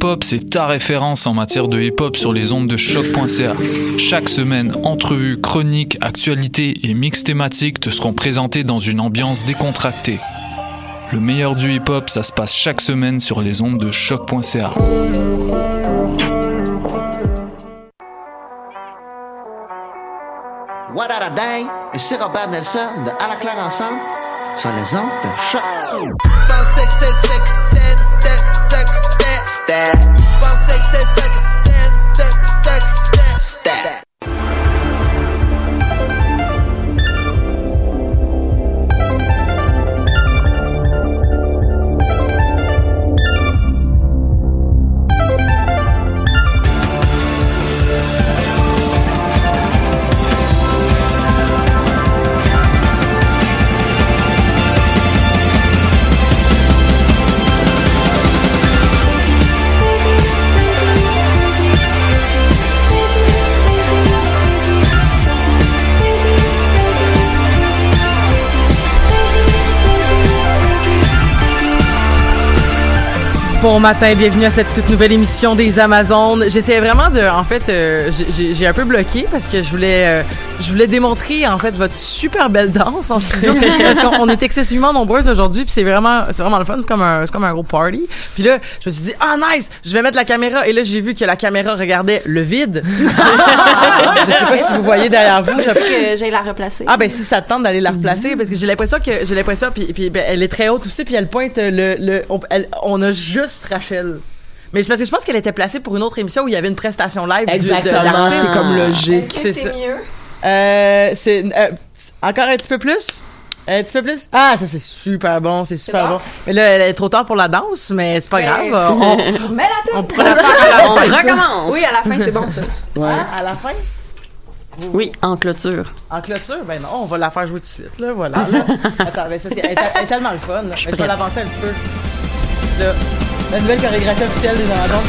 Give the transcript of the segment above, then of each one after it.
Pool Hip Hop, c'est ta référence en matière de hip hop sur les ondes de choc.ca. Chaque semaine, entrevues, chroniques, actualités et mix thématiques te seront présentés dans une ambiance décontractée. Le meilleur du hip hop, ça se passe chaque semaine sur les ondes de choc.ca. What a day? Et c'est Robert Nelson de À la claire ensemble sur les ondes de choc. that. Bounce, shake, shake, shake, stand, shake, shake. Bon matin, bienvenue à cette toute nouvelle émission des Amazones. J'essayais vraiment de, en fait, euh, j'ai j'ai un peu bloqué parce que je voulais, euh, je voulais démontrer en fait votre super belle danse en studio parce qu'on on est excessivement nombreuses aujourd'hui puis c'est vraiment, c'est vraiment le fun. C'est comme un, c'est comme un gros party. Puis là, je me suis dit, ah nice, je vais mettre la caméra et là j'ai vu que la caméra regardait le vide. je sais pas si vous voyez derrière vous. Je j'avais- que j'aille la replacer. ah ben si ça te tente d'aller la replacer parce que j'ai l'impression que j'ai l'impression puis puis ben, elle est très haute aussi puis elle pointe le le on, elle- on a juste Rachel. Mais c'est parce que je pense qu'elle était placée pour une autre émission où il y avait une prestation live Exactement, c'est comme logique. Est-ce que c'est ça. mieux? Euh, c'est euh, encore un petit peu plus? Un petit peu plus? Ah, ça c'est super bon, c'est super bon? bon. Mais là, elle est trop tard pour la danse, mais c'est pas Mais- grave. On, Mais la on la la On recommence. Oui, à la fin, c'est bon ça. Hein, à la fin? Oui, en clôture. En clôture, ben non, on va la faire jouer tout de suite, là, voilà. là. Attends, ben ça, c'est, elle, est- elle est tellement le fun, là. Ben, je vais l'avancer un petit peu. Là, la nouvelle chorégraphie officielle des Amazons.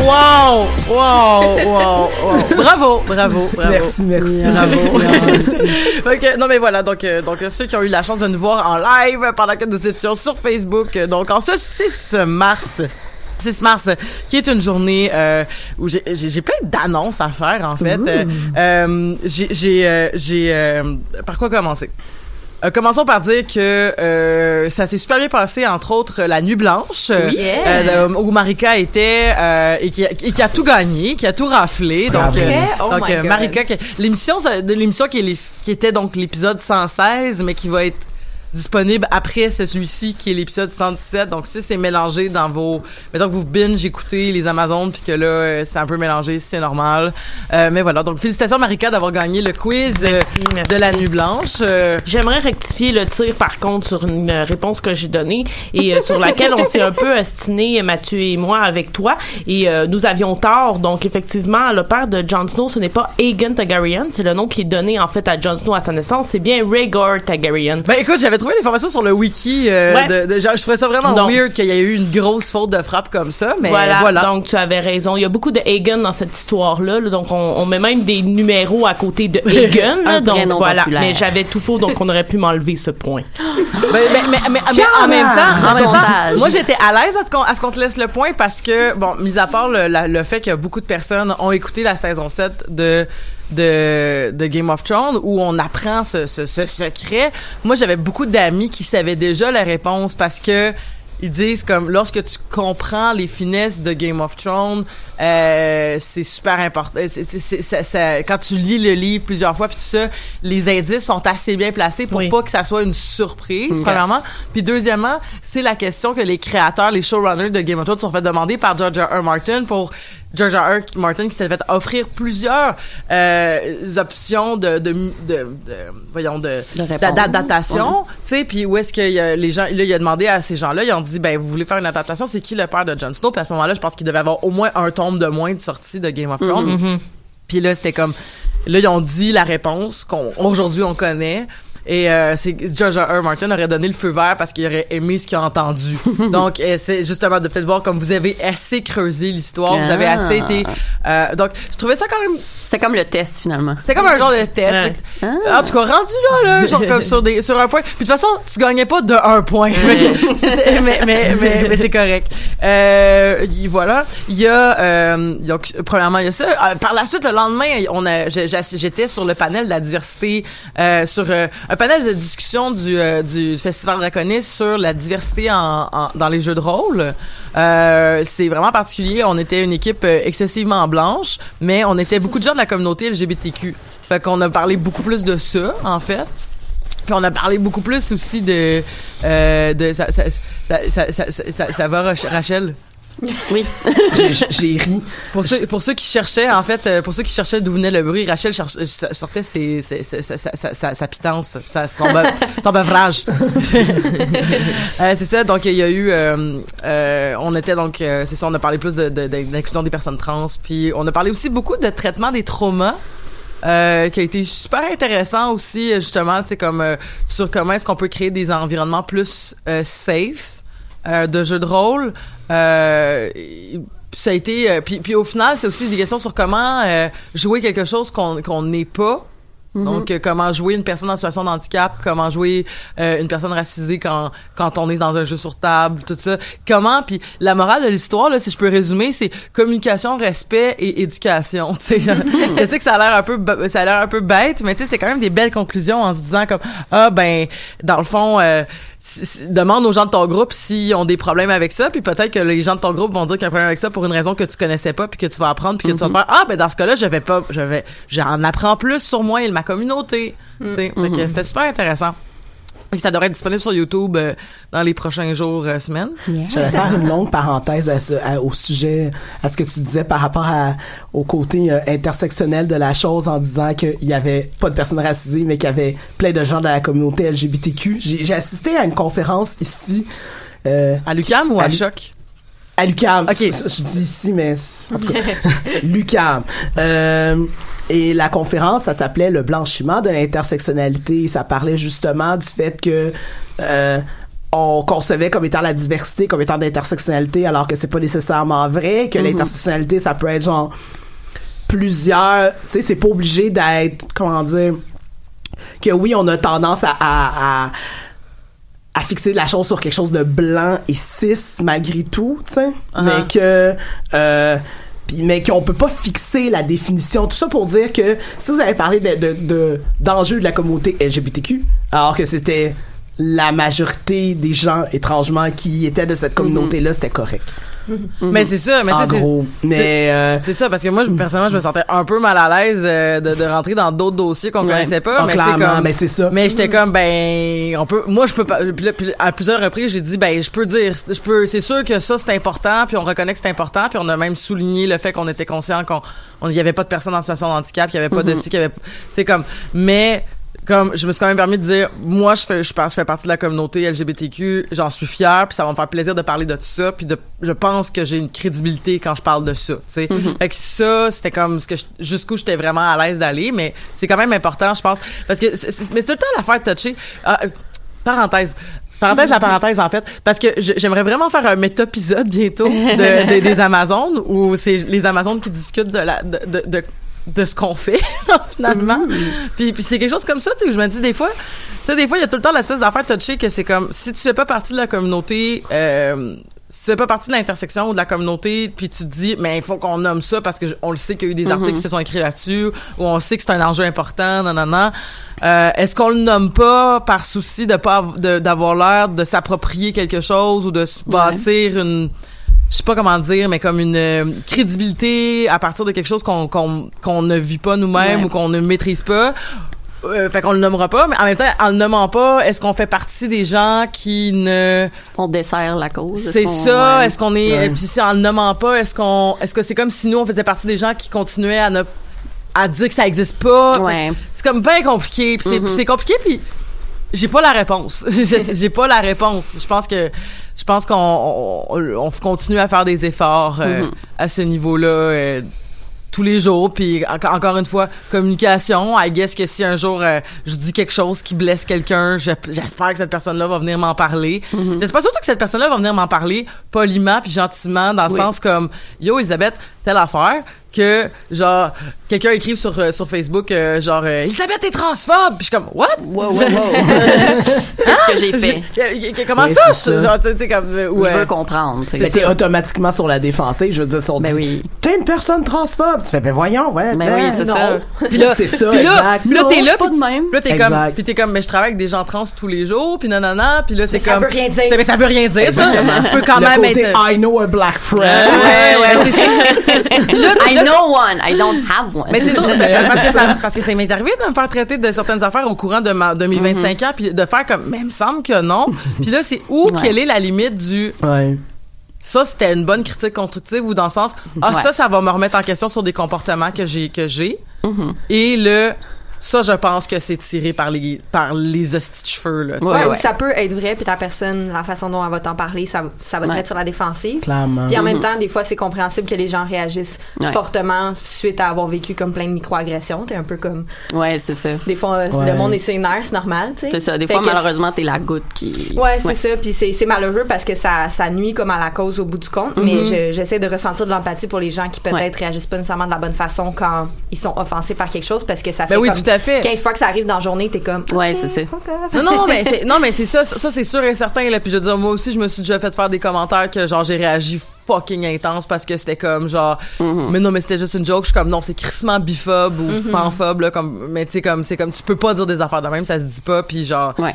Wow! Wow! Wow! Wow! Bravo! Bravo! Bravo! Merci, merci. Bravo! Fait que, non mais voilà donc euh, donc ceux qui ont eu la chance de nous voir en live pendant que nous étions sur Facebook euh, donc en ce 6 mars 6 mars, qui est une journée euh, où j'ai- plein d'annonces à faire en fait. Euh, euh, j'ai j'ai j'ai par quoi commencer? Euh, commençons par dire que euh, ça s'est super bien passé, entre autres la Nuit Blanche, euh, où Marika était et, qui a, et qui a tout gagné, qui a tout raflé. Donc, Bravo. Oh donc. Marika, qui- l'émission de l'émission qui, est les- qui était donc l'épisode 116, mais qui va être disponible après celui-ci qui est l'épisode 117. Donc si c'est mélangé dans vos mettons que vous binge écoutez les Amazones puis que là euh, c'est un peu mélangé, c'est normal. Euh, mais voilà. Donc félicitations Marika d'avoir gagné le quiz euh, merci. de la nuit blanche. Euh, J'aimerais rectifier le tir, par contre, sur une réponse que j'ai donnée et euh, sur laquelle on s'est un peu ostiné, Mathieu et moi, avec toi. Et euh, nous avions tort. Donc, effectivement, le père de Jon Snow, ce n'est pas Aegon Targaryen. C'est le nom qui est donné, en fait, à Jon Snow à sa naissance. C'est bien Rhaegar Targaryen. Ben écoute, j'avais trouvé l'information sur le wiki. euh, Ouais. de, de- genre, je trouvais ça vraiment Donc- weird qu'il y ait eu une grosse faute de frappe comme ça, mais voilà, voilà. donc tu avais raison. Il y a beaucoup de Aegon dans cette histoire-là. là. donc, on, on met même des numéros à côté de là. Un donc, prénom voilà. populaire. Mais j'avais tout faux, donc on aurait pu m'enlever ce point. Mais, mais, mais- mais en même temps, en même temps, moi j'étais à l'aise à ce qu'on à ce qu'on te laisse le point parce que bon, mis à part le, la- le fait que beaucoup de personnes ont écouté la saison 7 de de, de Game of Thrones où on apprend ce, ce, ce secret. Moi, j'avais beaucoup d'amis qui savaient déjà la réponse parce que ils disent comme lorsque tu comprends les finesses de Game of Thrones, euh, c'est super important. C'est- c'est- c'est- ça- ça- quand tu lis le livre plusieurs fois puis tout ça, les indices sont assez bien placés pour Oui. pas que ça soit une surprise premièrement. Puis deuxièmement, c'est la question que les créateurs, les showrunners de Game of Thrones se sont fait demander par George R. R. Martin pour George R. R. Martin qui s'était fait offrir plusieurs euh, options de, de, de, de- voyons de d'adaptation, tu sais, puis où est-ce que y a les gens là il a demandé à ces gens-là, ils ont dit ben vous voulez faire une adaptation, c'est qui le père de Jon Snow? Puis à ce moment-là, je pense qu'il devait avoir au moins un tome de moins de sortie de Game of Thrones. Puis là c'était comme là ils ont dit la réponse qu'on aujourd'hui on connaît. Et euh, c'est George R. R. Martin aurait donné le feu vert parce qu'il aurait aimé ce qu'il a entendu. Donc euh, c'est justement de peut-être voir comme vous avez assez creusé l'histoire, vous avez Ah. assez été. euh, donc je trouvais ça quand même C'est comme le test, finalement. c'était comme un genre de test. Ouais. Fait que- En tout cas, rendu là, là, genre comme sur, des, sur un point. Puis de toute façon, tu gagnais pas de un point. C'était- mais mais, mais, mais c'est correct. Euh, y- voilà. Il y a, euh, donc, premièrement, il y a ça. Euh, par la suite, le lendemain, on a, j'ai- j'ai- j'étais sur le panel de la diversité, euh, sur euh, un panel de discussion du, euh, du Festival Draconis sur la diversité dans les jeux de rôle. Euh, c'est vraiment particulier. On était une équipe euh, excessivement blanche, mais on était beaucoup de gens de la communauté LGBTQ. Fait qu'on a parlé beaucoup plus de ça, en fait. Puis on a parlé beaucoup plus aussi de ça va Rach- Rachel? Oui. J'ai- ri. pour ceux pour ceux qui cherchaient en fait euh, pour ceux qui cherchaient d'où venait le bruit Rachel cherche- sortait ses, ses, ses- sa, sa, sa, sa- sa pitance sa, son, be- son beuvrage Euh, c'est ça donc il y a eu euh, euh, on était donc euh, c'est ça on a parlé plus de, de, de- d'inclusion des personnes trans puis on a parlé aussi beaucoup de traitement des traumas euh, qui a été super intéressant aussi justement tu sais comme euh, sur comment est-ce qu'on peut créer des environnements plus euh, safe euh, de jeux de rôle euh, ça a été euh, puis, puis au final c'est aussi des questions sur comment euh, jouer quelque chose qu'on qu'on n'est pas. Donc euh, comment jouer une personne en situation de handicap comment jouer euh, une personne racisée quand quand on est dans un jeu sur table tout ça. Comment puis la morale de l'histoire là si je peux résumer c'est communication respect et éducation. Tu sais genre, je sais que ça a l'air un peu ça a l'air un peu bête mais tu sais c'était quand même des belles conclusions en se disant comme ah ben dans le fond euh, demande aux gens de ton groupe s'ils ont des problèmes avec ça puis peut-être que les gens de ton groupe vont dire qu'il y a un problème avec ça pour une raison que tu connaissais pas puis que tu vas apprendre puis que tu vas te faire ah ben dans ce cas-là je vais pas je vais j'en apprends plus sur moi et ma communauté fait que c'était super intéressant et ça devrait être disponible sur YouTube euh, dans les prochains jours euh, semaines J'allais faire une longue parenthèse à ce- à- au sujet, à ce que tu disais par rapport à, au côté euh, intersectionnel de la chose en disant qu'il y avait pas de personnes racisées, mais qu'il y avait plein de gens de la communauté LGBTQ. J'ai j'ai assisté à une conférence ici. euh, à Lucam ou à, Choc? À l'UCAM. Ok. Je, je dis ici, mais en tout cas, l'UCAM. Euh, et la conférence, ça s'appelait le blanchiment de l'intersectionnalité. Ça parlait justement du fait que euh, on concevait comme étant la diversité, comme étant d'intersectionnalité, alors que c'est pas nécessairement vrai. Que l'intersectionnalité, ça peut être genre plusieurs. Tu sais, c'est pas obligé d'être comment dire que oui, on a tendance à, à, à à fixer la chose sur quelque chose de blanc et cis malgré tout, tu sais, mais que euh, puis mais qu'on peut pas fixer la définition. Tout ça pour dire que si vous avez parlé de de- de- d'enjeux de, la communauté LGBTQ alors que c'était la majorité des gens étrangement qui étaient de cette communauté là c'était correct Mais c'est ça, mais en ça, c'est- gros. Mais euh, C'est ça, parce que moi, je- personnellement, je me sentais un peu mal à l'aise euh, de, de rentrer dans d'autres dossiers qu'on Ouais. connaissait pas. Ah, mais comme, mais c'est ça. Mais j'étais comme, ben, on peut, moi, je peux pas, puis là, puis à plusieurs reprises, j'ai dit, ben, je peux dire, je peux, c'est sûr que ça, c'est important, puis on reconnaît que c'est important, puis on a même souligné le fait qu'on était conscient qu'on, on- il y avait pas de personnes en situation de handicap, il y avait pas de ci, qu'il y avait, tu sais, comme, mais, comme je me suis quand même permis de dire moi je fais je pense je fais partie de la communauté LGBTQ j'en suis fière puis ça va me faire plaisir de parler de tout ça puis de je pense que j'ai une crédibilité quand je parle de ça tu sais. Fait que ça c'était comme ce que jusqu'où j'étais vraiment à l'aise d'aller mais c'est quand même important je pense parce que c'est- mais c'est tout le temps l'affaire touchée Ah, euh, parenthèse Parenthèse la parenthèse en fait parce que j'aimerais vraiment faire un méta-épisode bientôt de, de- des Amazones où c'est les Amazones qui discutent de la de, de, de, ce qu'on fait finalement. Puis, puis c'est quelque chose comme ça tu sais où je me dis des fois tu sais des fois il y a tout le temps l'espèce d'affaire touchée que c'est comme si tu fais pas partie de la communauté euh, si tu fais pas partie de l'intersection ou de la communauté puis tu te dis mais il faut qu'on nomme ça parce que je- on le sait qu'il y a eu des articles qui se sont écrits là-dessus ou on sait que c'est un enjeu important non non non euh, est-ce qu'on le nomme pas par souci de pas d'avoir l'air de s'approprier quelque chose ou de se bâtir une je sais pas comment dire, mais comme une euh, crédibilité à partir de quelque chose qu'on qu'on qu'on ne vit pas nous-mêmes Ouais. ou qu'on ne maîtrise pas. Euh, fait qu'on le nommera pas, mais en même temps, en le nommant pas, est-ce qu'on fait partie des gens qui ne On dessert la cause. c'est Est-ce qu'on- ça, ouais. est-ce qu'on est Ouais. puis si en le nommant pas, est-ce qu'on est-ce que c'est comme si nous on faisait partie des gens qui continuaient à ne à dire que ça existe pas? Ouais. C'est comme bien compliqué, puis c'est Mhm. puis c'est compliqué puis j'ai pas la réponse. J'ai pas la réponse. Je pense que je pense qu'on on, on continue à faire des efforts euh, Mhm. à ce niveau-là euh, tous les jours puis en- encore une fois communication I guess que si un jour euh, je dis quelque chose qui blesse quelqu'un je- j'espère que cette personne-là va venir m'en parler Mhm. j'espère surtout que cette personne-là va venir m'en parler poliment puis gentiment dans le Oui. sens comme yo Elisabeth telle affaire que genre quelqu'un écrive sur euh, sur Facebook euh, genre euh, Elisabeth est transphobe puis je suis comme what? Wow, wow, wow. Qu'est-ce que j'ai fait? J'ai- j'ai- comment Oui, ça, ça. genre tu sais comme euh, Je veux comprendre. t'es automatiquement sur la défensive. Je veux dire, sur Ben oui. T'es une personne transphobe. Tu fais, ben voyons, ouais. Ben oui, c'est ça. Puis là, c'est ça, puis là, puis là, Non, t'es là, puis là, t'es comme, puis t'es comme, mais je travaille avec des gens trans tous les jours, puis nanana, puis là, c'est ça comme. veut rien dire. Mais ça veut rien dire, ça. Tu peux quand même être. I know a black friend. Ouais, ouais, c'est ça. Know one, I don't have one. Mais c'est drôle, parce, que ça, parce que ça m'est arrivé de me faire traiter de certaines affaires au courant de, ma, de mes 25 ans, puis de faire comme, mais il me semble que non. Puis là, c'est où, Ouais. quelle est la limite du, Ouais. ça c'était une bonne critique constructive ou dans le sens, ah, Ouais. ça, ça va me remettre en question sur des comportements que j'ai, que j'ai. Mhm. Et le, ça, je pense que c'est tiré par les, par les hosties de cheveux, là. Ouais, Ouais, ou ouais. ça peut être vrai, puis la personne, la façon dont elle va t'en parler, ça, ça va te Ouais. mettre sur la défensive. Clairement. Puis en même temps, des fois, c'est compréhensible que les gens réagissent Ouais. fortement suite à avoir vécu comme plein de microagressions. T'es un peu comme... Ouais, c'est ça. Des fois, euh, Ouais. le monde est sur une nerf, c'est normal, tu sais. C'est ça. Des Fait fois, malheureusement, t'es la goutte qui. Ouais, c'est ça. Puis c'est c'est malheureux parce que ça, ça nuit comme à la cause au bout du compte. Mais je- j'essaie de ressentir de l'empathie pour les gens qui peut-être Ouais. réagissent pas nécessairement de la bonne façon quand ils sont offensés par quelque chose parce que ça fait Ben oui, comme tout à fait. 15 fois que ça arrive dans la journée, t'es comme. Ouais, c'est ça. Non, non, mais c'est, non, mais c'est ça, ça c'est sûr et certain, là. Puis je veux dire, moi aussi, je me suis déjà fait faire des commentaires que, genre, j'ai réagi fucking intense parce que c'était comme, genre, mais non, mais c'était juste une joke. Je suis comme, non, c'est crissement biphobe ou panphobe, là, comme, mais tu sais, comme, c'est comme, tu peux pas dire des affaires de même, ça se dit pas, puis genre, Ouais.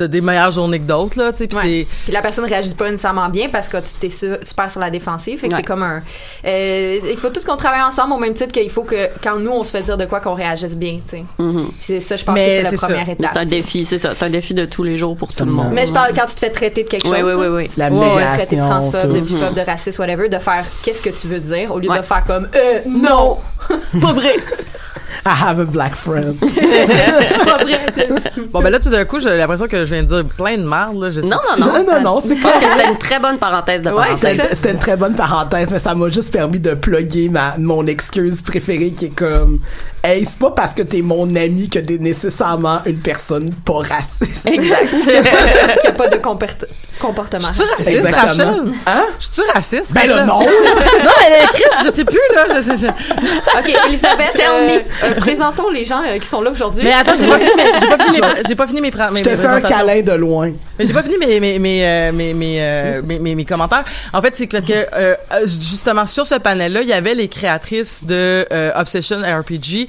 T'as des meilleures journées que d'autres, là, tu sais, puis Ouais. c'est, Puis la personne réagit pas nécessairement bien parce que tu t'es su- super sur la défensive. Fait que Ouais. c'est comme un. euh, il faut tout qu'on travaille ensemble au même titre qu'il faut que quand nous on se fait dire de quoi qu'on réagisse bien, tu sais. Mhm. Puis c'est ça, je pense Mais que c'est la ça. première Mais étape. c'est un défi, c'est ça. C'est un défi de tous les jours pour tout le monde. Mais je parle quand tu te fais traiter de quelque Oui, chose. oui, oui, oui. La Ouais, ouais, traiter de transphobe, de biphobe, de raciste, whatever, de faire qu'est-ce que tu veux dire au lieu Ouais. de faire comme euh, non, pas vrai, I have a black friend. bon, ben là, tout d'un coup, j'ai l'impression que je viens de dire plein de merde, là, je sais. Non, non, non. Non, non, non, c'est que c'était une très bonne parenthèse de Ouais, parenthèse. c'était une très bonne parenthèse, mais ça m'a juste permis de plugger ma, mon excuse préférée qui est comme Hey, c'est pas parce que t'es mon ami que t'es nécessairement une personne pas raciste. Exact. Qu'il n'y a pas de comportement. Je suis raciste. Rachel? Hein? Je suis raciste? Ben là, non! non, elle est écrite, je sais plus, là. je sais- je- Ok, Elisabeth, Tell euh, me. euh, présentons les gens euh, qui sont là aujourd'hui. Mais attends, j'ai pas fini mes, j'ai pas fini mes, j'ai pas fini mes, pra- mes, Je te fais un câlin de loin. Mais j'ai pas fini mes mes mes euh, mes mes, euh, mes, mes- mes commentaires. En fait, c'est parce que euh, justement sur ce panel-là, il y avait les créatrices de euh, Obsession RPG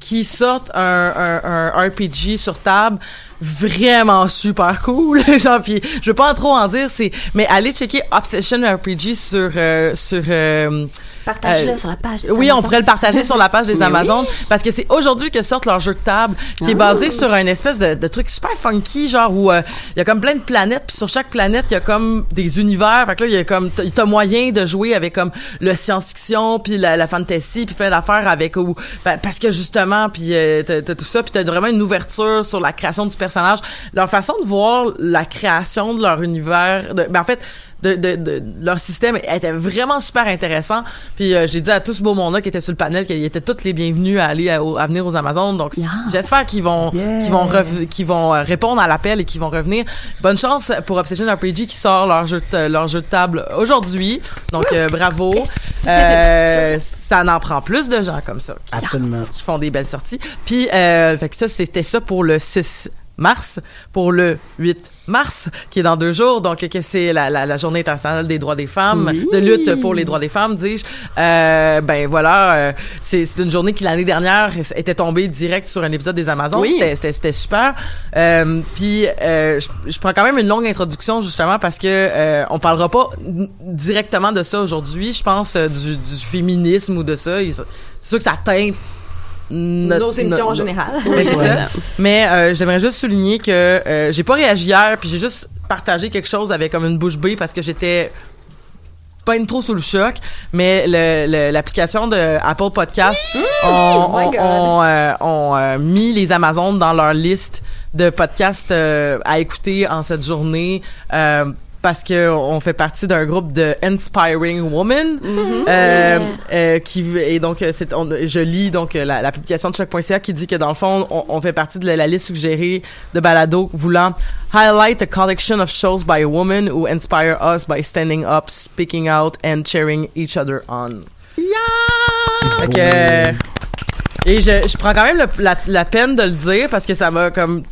qui sortent un, un, un RPG sur table vraiment super cool genre puis je veux pas en trop en dire c'est mais allez checker Obsession RPG sur euh, sur euh, Partage-le euh, sur la page. des oui, on pourrait le partager sur la page des Amazones parce que c'est aujourd'hui que sortent leur jeu de table qui est Ah. basé sur un espèce de, de truc super funky genre où euh, il y a comme plein de planètes puis sur chaque planète il y a comme des univers fait que là il y a comme t'as- t'as moyen de jouer avec comme le science-fiction puis la, la fantasy puis plein d'affaires avec ou ben, parce que justement puis euh, t'as tout ça puis t'as vraiment une ouverture sur la création du personnage. Leur façon de voir la création de leur univers de, ben en fait de, de, de- leur système était vraiment super intéressant. Puis euh, j'ai dit à tout ce beau monde-là qui était sur le panel qu'ils étaient tous les bienvenus à aller à, venir aux Amazones. Donc j'espère qu'ils vont qu'ils vont qu'ils vont euh, répondre à l'appel et qu'ils vont revenir. Bonne chance pour Obsession RPG qui sort leur jeu de, leur jeu de table aujourd'hui. Donc euh, bravo. Euh, ça en prend plus de gens comme ça. qui- Absolument. Qui font des belles sorties. Puis euh, fait que ça c'était ça pour le 6 mars pour le 8 mars qui est dans deux jours. Donc que c'est la, la, la journée internationale des droits des femmes Oui. de lutte pour les droits des femmes dis-je. Euh, ben voilà euh, c'est c'est une journée qui l'année dernière était tombée direct sur un épisode des Amazones. Oui. C'était- super. Euh, puis euh, je, je prends quand même une longue introduction justement parce que euh, on parlera pas directement de ça aujourd'hui. Je pense euh, du, du féminisme ou de ça. C'est sûr que ça teinte notre- Nos émissions en général. mais c'est Ouais. ça. Mais euh, j'aimerais juste souligner que euh, j'ai pas réagi hier, puis j'ai juste partagé quelque chose avec comme une bouche bée parce que j'étais pas une trop sous le choc, mais le- le- l'application de Apple Podcast ont, Oh euh, ont, euh, mis les Amazones dans leur liste de podcasts euh, à écouter en cette journée. Parce que on fait partie d'un groupe de Inspiring Women euh, euh, qui et donc euh, c'est on- je lis donc la, la publication de choc.ca qui dit que dans le fond on, on fait partie de la, la liste suggérée de balado voulant highlight a collection of shows by women who inspire us by standing up, speaking out and cheering each other on. Fait que, euh, et je, je prends quand même le- la, la peine de le dire parce que ça m'a comme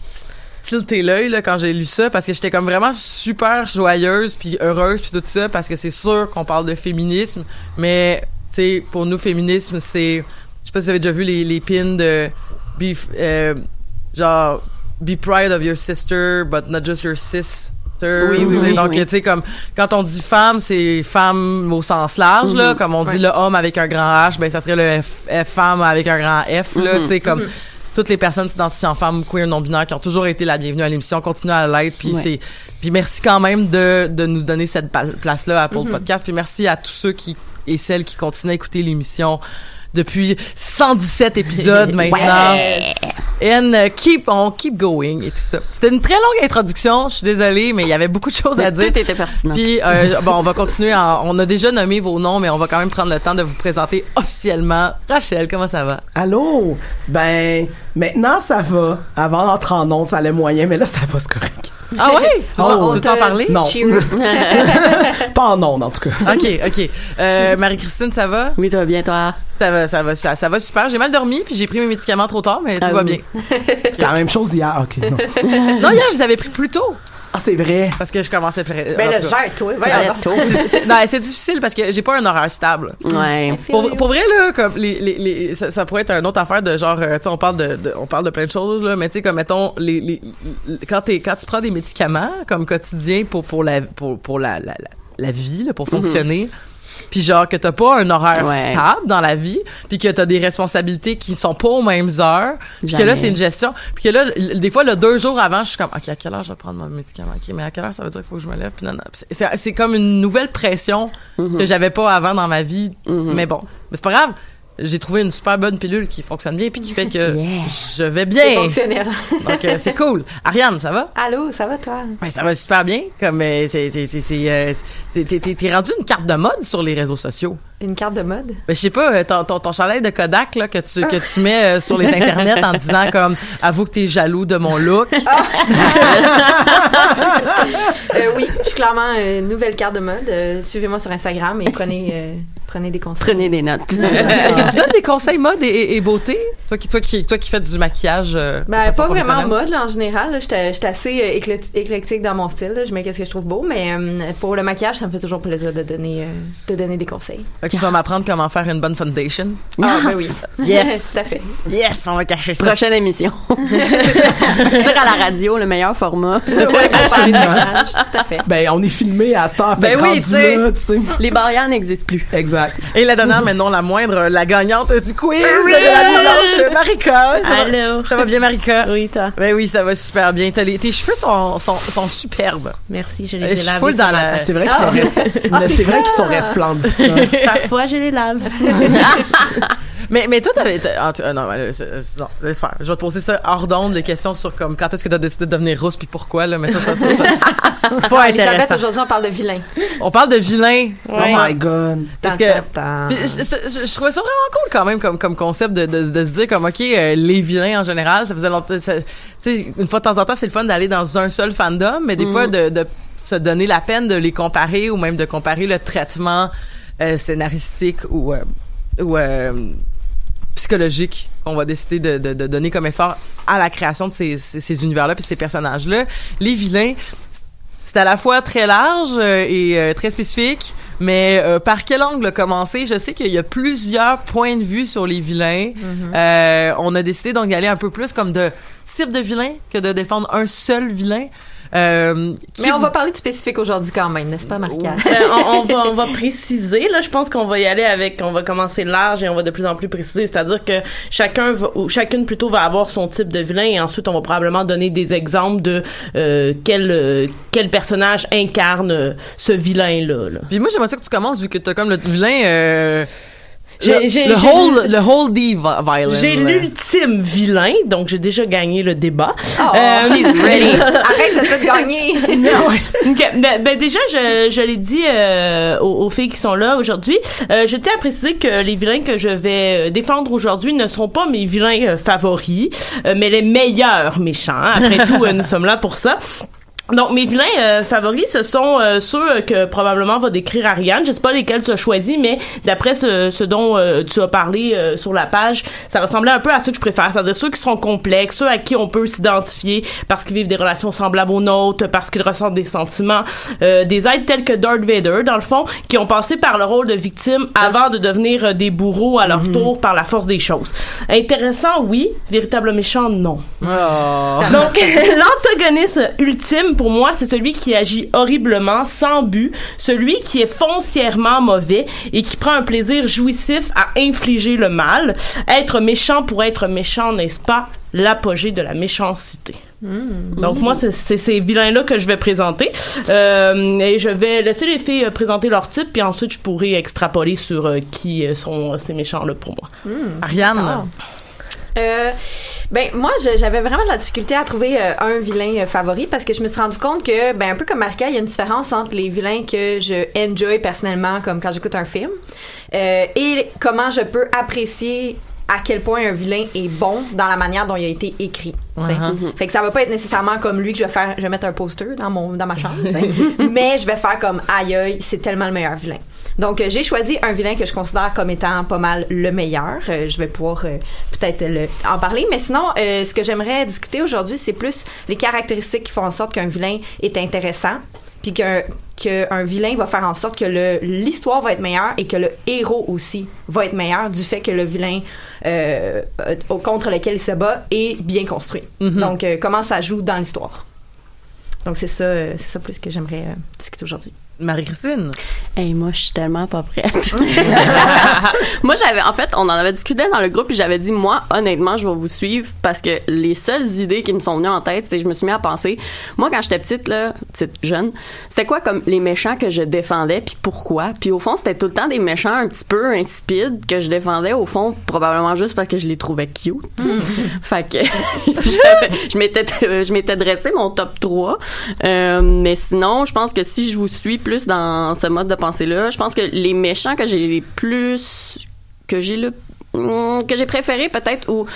tilté l'œil là, quand j'ai lu ça parce que j'étais comme vraiment super joyeuse puis heureuse puis tout ça parce que c'est sûr qu'on parle de féminisme mais tu sais pour nous féminisme c'est je sais pas si vous avez déjà vu les, les pins de be, euh, genre be proud of your sister but not just your sister Oui, oui, oui, donc tu sais comme quand on dit femme c'est femme au sens large là Mhm. comme on dit Ouais. le homme avec un grand H ben ça serait le F, F femme avec un grand F là Mhm. tu sais comme Mhm. Toutes les personnes s'identifient en femmes queer non binaires qui ont toujours été la bienvenue à l'émission continuent à l'être puis Ouais. c'est puis merci quand même de de nous donner cette place là à Apple Mhm. Podcast puis merci à tous ceux qui et celles qui continuent à écouter l'émission depuis 117 épisodes maintenant. Ouais. And uh, keep on keep going et tout ça. C'était une très longue introduction, je suis désolée, mais il y avait beaucoup de choses Mais à dire. tout était pertinent. Puis euh, bon, on va continuer. en- on a déjà nommé vos noms, mais on va quand même prendre le temps de vous présenter officiellement. Rachel, comment ça va? Allô? Ben, maintenant, ça va. Avant d'entrer en ondes, ça allait moyen, mais là, ça va, c'est correct. Ah ouais? Tu Oh. veux t'en parler? Non. Pas en ondes, en tout cas. OK, OK. Euh, Marie-Christine, ça va? Oui, ça va bien, toi? Ça va, ça va, ça, ça va super. J'ai mal dormi, puis j'ai pris mes médicaments trop tard, mais tout Ah va oui. bien. C'est la même chose hier. OK, non. non, hier, je les avais pris plus tôt. Ah, c'est vrai. Parce que je commençais à pleurer. Ben En là, tout cas. gère-toi. Voyons donc. C'est- c'est- non, c'est difficile parce que j'ai pas un horaire stable. Ouais. Pour, pour vrai là, comme les, les, les ça, ça pourrait être une autre affaire de genre, euh, tu sais, on parle de, de- on parle de plein de choses là, mais tu sais comme mettons les, les, les- quand t'es quand tu prends des médicaments comme quotidien pour pour la pour pour la la, la, la vie là, pour fonctionner. Puis genre que t'as pas un horaire Ouais. stable dans la vie, puis que t'as des responsabilités qui sont pas aux mêmes heures, puis que là c'est une gestion, puis que là des fois le deux jours avant, je suis comme ok à quelle heure je vais prendre mon médicament, ok mais à quelle heure ça veut dire qu'il faut que je me lève, puis non, non. C'est comme une nouvelle pression Mhm. que j'avais pas avant dans ma vie, mais bon, mais c'est pas grave. J'ai trouvé une super bonne pilule qui fonctionne bien puis qui fait que Yeah. je vais C'est bien. fonctionnel. Donc euh, c'est cool. Ariane, ça va? Allô, ça va toi? Ben ça va super bien. Comme euh, c'est c'est c'est c'est, euh, t'es- rendu une carte de mode sur les réseaux sociaux. Une carte de mode? Ben, je sais pas, ton, ton, ton chandail de Kodak là, que tu que tu mets euh, sur les internets en disant comme avoue que t'es jaloux de mon look. Euh, oui, je suis clairement une nouvelle carte de mode. Suivez-moi sur Instagram et prenez, prenez des conseils. Prenez des notes. Est-ce que tu donnes des conseils mode et, beauté? Toi qui, toi qui, toi qui fais du maquillage. euh, Ben, pas vraiment mode, là, en général. là. J'étais j'étais assez euh, éclectique dans mon style. là. Je mets qu'est-ce que je trouve beau, mais euh, pour le maquillage, ça me fait toujours plaisir de donner, euh, de donner des conseils. Fait que tu vas m'apprendre comment faire une bonne foundation. Ah, ben oui. Yes. Tout à fait. Yes, on va cacher ça. Prochaine émission. Dire à la radio, le meilleur format. Ouais, maquillages, tout à fait. Ben, on est filmé à cette heure, Ben oui, tu sais. Les barrières n'existent plus. Exact. Et la dernière, mais non la moindre, la gagnante du quiz de la nuit blanche, Marika. Ça va- Allô. Ça va bien, Marika? Oui, toi. Ben oui, ça va super bien. T'as les- tes cheveux sont, sont, sont superbes. Merci, je Euh, les ai lavés ce la... C'est vrai qu'ils sont, res- Ah, sont resplendissants. Parfois, je les lave. Mais, mais toi, t'avais... t'as- ah, tu- ah, non, mais, c'est- c'est- non, laisse faire. Je vais te poser ça hors d'onde, des questions sur comme quand est-ce que t'as décidé de devenir rousse puis pourquoi, là? Mais ça, ça, ça, ça, c'est pas Elisabeth, intéressant. aujourd'hui, on parle de vilain. On parle de vilain. Oh my god. Parce que-. Puis je, je- je trouvais ça vraiment cool quand même comme, comme concept de, de, de se dire comme ok euh, les vilains en général ça faisait longtemps ça- tu sais une fois de temps en temps c'est le fun d'aller dans un seul fandom mais des fois de, de se donner la peine de les comparer ou même de comparer le traitement euh, scénaristique ou euh, ou euh, psychologique qu'on va décider de, de, de donner comme effort à la création de ces, ces, ces univers-là puis ces personnages-là les vilains c'est à la fois très large euh, et euh, très spécifique, mais euh, par quel angle commencer? Je sais qu'il y a plusieurs points de vue sur les vilains. Euh, on a décidé donc d'y aller un peu plus comme de type de vilain que de défendre un seul vilain. Euh, Mais on vous- va parler de spécifique aujourd'hui quand même, n'est-ce pas, Marca? Euh, on, on va, on va préciser. Là, je pense qu'on va y aller avec, on va commencer large et on va de plus en plus préciser. C'est-à-dire que chacun va, ou chacune plutôt va avoir son type de vilain et ensuite on va probablement donner des exemples de euh, quel euh, quel personnage incarne euh, ce vilain là. là. Puis moi, j'aimerais ça que tu commences vu que t'as comme le vilain. J'ai- le, j'ai- le j'ai- whole, le whole D vi- violin. J'ai là. l'ultime vilain, donc j'ai déjà gagné le débat. Oh, Euh, she's ready. Arrête de tout gagner. Ok, ben, ben déjà, je, je l'ai dit euh, aux, aux filles qui sont là aujourd'hui. Euh, je tiens à préciser que les vilains que je vais euh, défendre aujourd'hui ne seront pas mes vilains euh, favoris, euh, mais les meilleurs méchants. Après tout, euh, nous sommes là pour ça. Donc mes vilains euh, favoris, ce sont euh, ceux que probablement va décrire Ariane. Je sais pas lesquels tu as choisi, mais d'après ce, ce dont euh, tu as parlé sur la page, ça ressemblait un peu à ceux que je préfère. C'est-à-dire ceux qui sont complexes, ceux à qui on peut s'identifier parce qu'ils vivent des relations semblables aux nôtres, parce qu'ils ressentent des sentiments, des êtres tels que Darth Vader, dans le fond, qui ont passé par le rôle de victime avant de devenir des bourreaux à leur tour par la force des choses. Intéressant, oui. Véritable méchant, non. Oh. Donc, l'antagoniste ultime, pour moi, c'est celui qui agit horriblement, sans but, celui qui est foncièrement mauvais et qui prend un plaisir jouissif à infliger le mal. Être méchant pour être méchant, n'est-ce pas l'apogée de la méchanceté? Donc moi, c'est- ces vilains-là que je vais présenter. Euh, et je vais laisser les filles euh, présenter leur type, puis ensuite je pourrai extrapoler sur euh, qui sont euh, ces méchants-là pour moi. Ariane? Euh, ben moi j'avais vraiment de la difficulté à trouver euh, un vilain euh, favori parce que je me suis rendu compte que ben un peu comme Marca il y a une différence entre les vilains que je enjoy personnellement comme quand j'écoute un film euh, et comment je peux apprécier à quel point un vilain est bon dans la manière dont il a été écrit. Uh-huh. Fait que ça va pas être nécessairement comme lui que je vais faire, je vais mettre un poster dans mon dans ma chambre, mais je vais faire comme aïe aïe, c'est tellement le meilleur vilain. Donc euh, j'ai choisi un vilain que je considère comme étant pas mal le meilleur. Euh, je vais pouvoir euh, peut-être en parler, mais sinon ce que j'aimerais discuter aujourd'hui, c'est plus les caractéristiques qui font en sorte qu'un vilain est intéressant, puis qu'un qu'un vilain va faire en sorte que l'histoire va être meilleure et que le héros aussi va être meilleur du fait que le vilain euh, contre lequel il se bat est bien construit. Donc, euh, comment ça joue dans l'histoire. Donc, c'est ça, c'est ça plus que j'aimerais euh, discuter aujourd'hui. Marie-Christine. Hey, moi, je suis tellement pas prête. moi, j'avais, en fait, on en avait discuté dans le groupe et j'avais dit, moi, honnêtement, je vais vous suivre parce que les seules idées qui me sont venues en tête, c'est je me suis mis à penser, moi, quand j'étais petite, là, petite jeune, c'était quoi comme les méchants que je défendais puis pourquoi? Puis au fond, c'était tout le temps des méchants un petit peu insipides que je défendais au fond, probablement juste parce que je les trouvais cute. fait que je m'étais, je m'étais dressé mon top 3. Euh, mais sinon, je pense que si je vous suis plus dans ce mode de pensée-là, je pense que les méchants que j'ai les plus, que j'ai le, hum, que j'ai préféré peut-être ou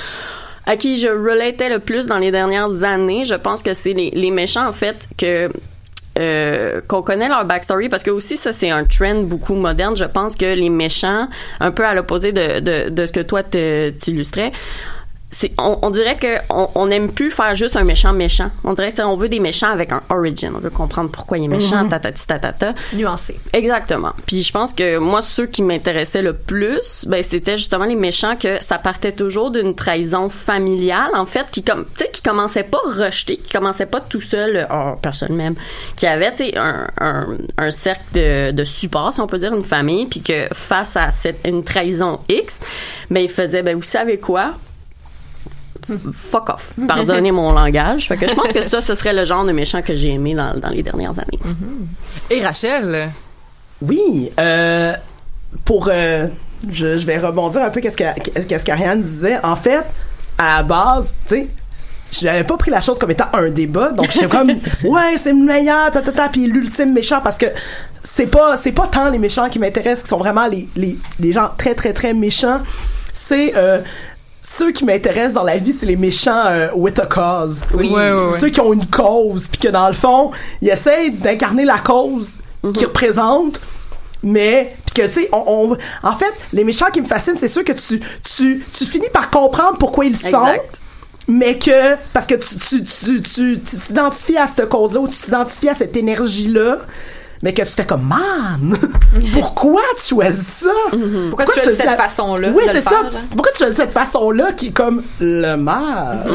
à qui je relatais le plus dans les dernières années, je pense que c'est les, méchants en fait que euh, qu'on connaît leur backstory parce que aussi ça c'est un trend beaucoup moderne. Je pense que les méchants, un peu à l'opposé de, de, de ce que toi t'illustrais, on, on dirait que on, aime plus faire juste un méchant méchant. On dirait qu'on veut des méchants avec un origin. On veut comprendre pourquoi il est méchant, tatati tatata. Nuancé. Exactement. Puis je pense que moi ceux qui m'intéressaient le plus, ben c'était justement les méchants que ça partait toujours d'une trahison familiale en fait qui comme tu sais qui commençait pas rejeté, qui commençait pas tout seul en personne même, qui avait tu sais un, un, un cercle de, de support si on peut dire une famille puis que face à cette une trahison X, ben il faisait ben vous savez quoi? Fuck off. Pardonnez mon langage. Fait que je pense que ça, ce serait le genre de méchant que j'ai aimé dans, dans les dernières années. Et Rachel? Oui, euh, pour... euh, je, je vais rebondir un peu qu'est-ce que- qu'est-ce qu'Ariane disait. En fait, à la base, tu sais, je n'avais pas pris la chose comme étant un débat, donc j'étais comme ouais c'est le meilleur, ta ta ta, puis l'ultime méchant parce que c'est pas c'est pas tant les méchants qui m'intéressent, qui sont vraiment les, les les gens très très très méchants, c'est euh, ceux qui m'intéressent dans la vie, c'est les méchants euh, with a cause. Oui. Ouais. Ceux qui ont une cause, puis que dans le fond, ils essayent d'incarner la cause qu'ils représentent, mais puis que tu sais, on, on- en fait, les méchants qui me fascinent, c'est ceux que tu tu tu finis par comprendre pourquoi ils sont. Mais que, parce que tu tu- tu- tu- tu t'identifies à cette cause-là ou tu t'identifies à cette énergie-là, mais que tu fais comme, man, pourquoi tu choisis ça? Pourquoi tu choisis cette façon-là Oui, de c'est ça. faire? Pourquoi tu choisis cette façon-là qui est comme le mal?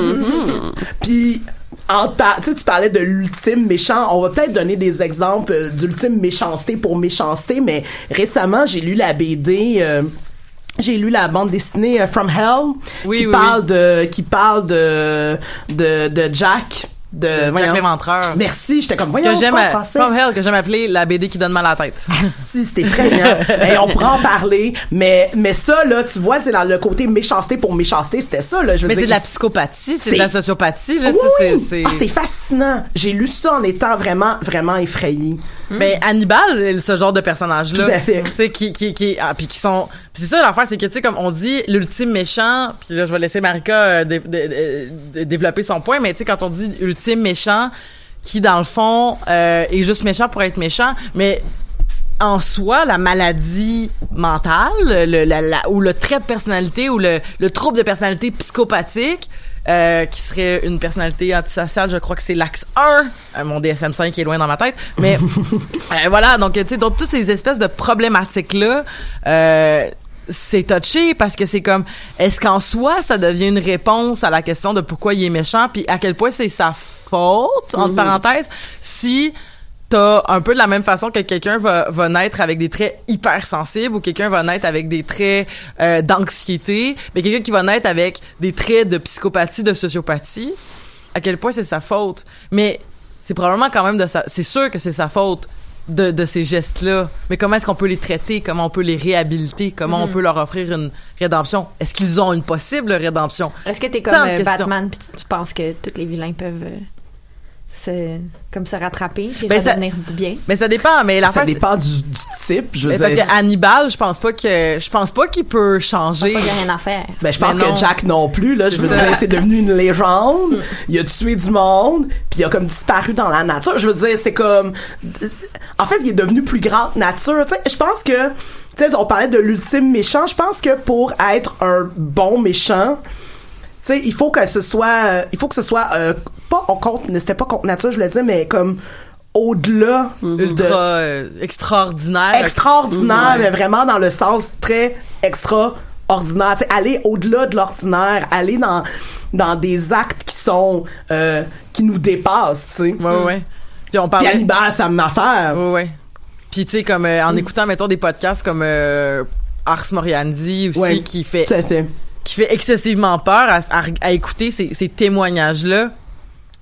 Puis, en par- tu sais, tu parlais de l'ultime méchant. On va peut-être donner des exemples d'ultime méchanceté pour méchanceté, mais récemment, j'ai lu la BD. euh, j'ai lu la bande dessinée euh, From Hell Oui, qui oui, parle de qui parle de de, de Jack de voyons. l'éventreur. Merci, j'étais comme voyons Que j'aime. From Hell, que j'aime appeler la BD qui donne mal à la tête. Si, c'était effrayant. Mais on pourra en parler. Mais, mais ça, là, tu vois, c'est dans le côté méchanceté pour méchanceté, c'était ça, là. Je veux Mais c'est de la psychopathie, c'est de la sociopathie, là, Oui! tu sais, c'est- c'est... Ah, c'est fascinant. J'ai lu ça en étant vraiment, vraiment effrayé. Mais Hannibal, est ce genre de personnage-là. Tout à fait. Tu sais, qui, qui, qui, ah, puis qui sont, puis c'est ça l'affaire, c'est que, tu sais, comme on dit, l'ultime méchant, puis là, je vais laisser Marika euh, dé- dé- dé- dé- développer son point, mais tu sais, quand on dit ultime méchant, qui, dans le fond, euh, est juste méchant pour être méchant, mais en soi, la maladie mentale, le, la, la- ou le trait de personnalité, ou le, le trouble de personnalité psychopathique, euh, qui serait une personnalité antisociale, je crois que c'est l'axe 1. Euh, mon DSM-5 est loin dans ma tête. Mais euh, voilà, donc, tu sais, donc toutes ces espèces de problématiques-là, euh, c'est touché parce que c'est comme, est-ce qu'en soi, ça devient une réponse à la question de pourquoi il est méchant, puis à quel point c'est sa faute, entre Mhm. parenthèses, si t'as un peu de la même façon que quelqu'un va, va naître avec des traits hypersensibles ou quelqu'un va naître avec des traits euh, d'anxiété, mais quelqu'un qui va naître avec des traits de psychopathie, de sociopathie, à quel point c'est sa faute? Mais c'est probablement quand même de sa... C'est sûr que c'est sa faute de, de ces gestes-là. Mais comment est-ce qu'on peut les traiter? Comment on peut les réhabiliter? Comment on Mhm. peut leur offrir une rédemption? Est-ce qu'ils ont une possible rédemption? Est-ce que t'es comme euh. Batman puis tu, tu penses que tous les vilains peuvent euh, se comme se rattraper puis Ben, ça- bien? Mais ça dépend. Mais la Ça dépend du, du type, je veux Mais parce dire. que Hannibal, je pense pas que je pense pas qu'il peut changer. Je pense qu'il y a rien à faire. Ben, je pense Mais non. que Jack non plus, là. Je veux C'est dire, c'est devenu une légende. Il a tué du monde, puis il a comme disparu dans la nature. Je veux dire, c'est comme. En fait, il est devenu plus grande nature. Tu sais, je pense que. Tu sais, on parlait de l'ultime méchant. Je pense que pour être un bon méchant, sais, il faut que ce soit. euh, Il faut que ce soit. euh, pas en contre. C'était pas contre nature, je voulais dire, mais comme au-delà de euh, extraordinaire. extraordinaire, Ouais. mais vraiment dans le sens très extraordinaire. Aller au-delà de l'ordinaire, aller dans, dans des actes qui sont euh, qui nous dépassent, tu sais. Ouais, ouais. Puis on Puis parlait. Hannibal, ça m'affaire. Ouais, ouais. Puis tu sais, comme en écoutant, mettons, des podcasts comme euh, Ars Moriandi aussi, Ouais, qui fait. Qui fait excessivement peur à, à- à écouter ces, ces témoignages-là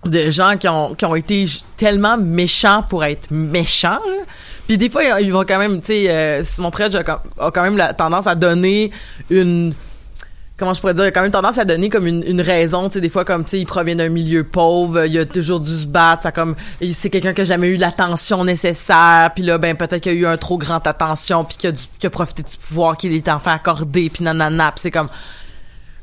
de gens qui ont, qui ont été tellement méchants pour être méchants. là. Puis des fois, ils vont quand même, tu sais, euh, Simon Prêtre a, quand- même la tendance à donner une comment je pourrais dire, il a quand même tendance à donner comme une, une raison, tu sais, des fois comme, tu sais, il provient d'un milieu pauvre, il a toujours dû se battre, ça comme, c'est quelqu'un qui a jamais eu l'attention nécessaire, puis là, ben, peut-être qu'il a eu un trop grand attention, puis qu'il a, a profité du pouvoir qu'il est enfin accordé, puis nanana, c'est comme,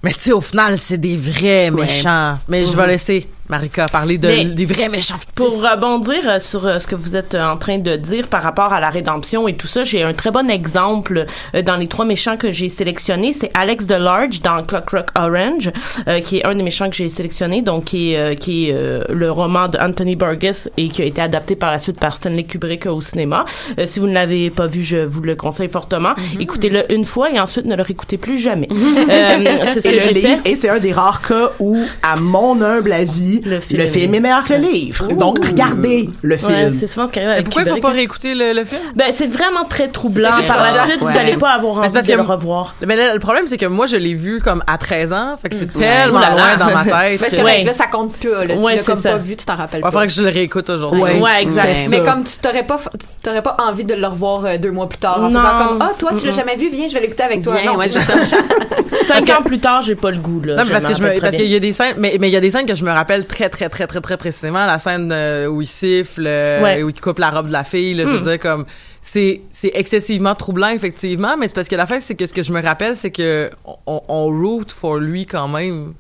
mais tu sais, au final, c'est des vrais méchants. Mais je vais Mhm. laisser Marika, parler de, Mais- des vrais méchants fictifs. Pour rebondir euh, sur euh, ce que vous êtes euh, en train de dire par rapport à la rédemption et tout ça, j'ai un très bon exemple dans les trois méchants que j'ai sélectionnés. C'est Alex DeLarge dans Clockwork Orange, euh, qui est un des méchants que j'ai sélectionné, donc qui est, euh, qui est euh, le roman de Anthony Burgess et qui a été adapté par la suite par Stanley Kubrick au cinéma. Euh, si vous ne l'avez pas vu, je vous le conseille fortement. Écoutez-le une fois et ensuite ne le réécoutez plus jamais. Euh, c'est ce Et que j'ai fait. et c'est un des rares cas où, à mon humble avis, le film, est meilleur que le livre. Donc, regardez le film. Ouais, c'est souvent ce qui arrive avec pourquoi il faut pas réécouter le, le film? Ben, c'est vraiment très troublant. C'est juste Par la suite, Ouais. vous n'allez pas avoir envie de que- le revoir. Mais là, le problème, c'est que moi, je l'ai vu comme à 13 ans. Fait que c'est tellement loin dans ma tête. Parce que- là, ça compte plus. Là. Tu Ouais, l'as c'est comme ça. pas vu, tu t'en rappelles Il pas. va falloir que je le réécoute aujourd'hui. Ouais. Ouais, exact. Mais comme tu t'aurais pas, t'aurais pas envie de le revoir euh, deux mois plus tard en faisant comme ah toi tu l'as jamais vu viens je vais l'écouter avec toi non Cinq ans plus tard, j'ai pas le goût, là. Non, parce que je me, rappelle parce très qu'il y a des scènes, mais, mais il y a des scènes que je me rappelle très, très, très, très, très précisément. La scène euh, où il siffle, euh, Ouais. où il coupe la robe de la fille, là, je veux Hmm. dire, comme, c'est, c'est excessivement troublant, effectivement, mais c'est parce que la fin, c'est que ce que je me rappelle, c'est que on, on root for lui quand même.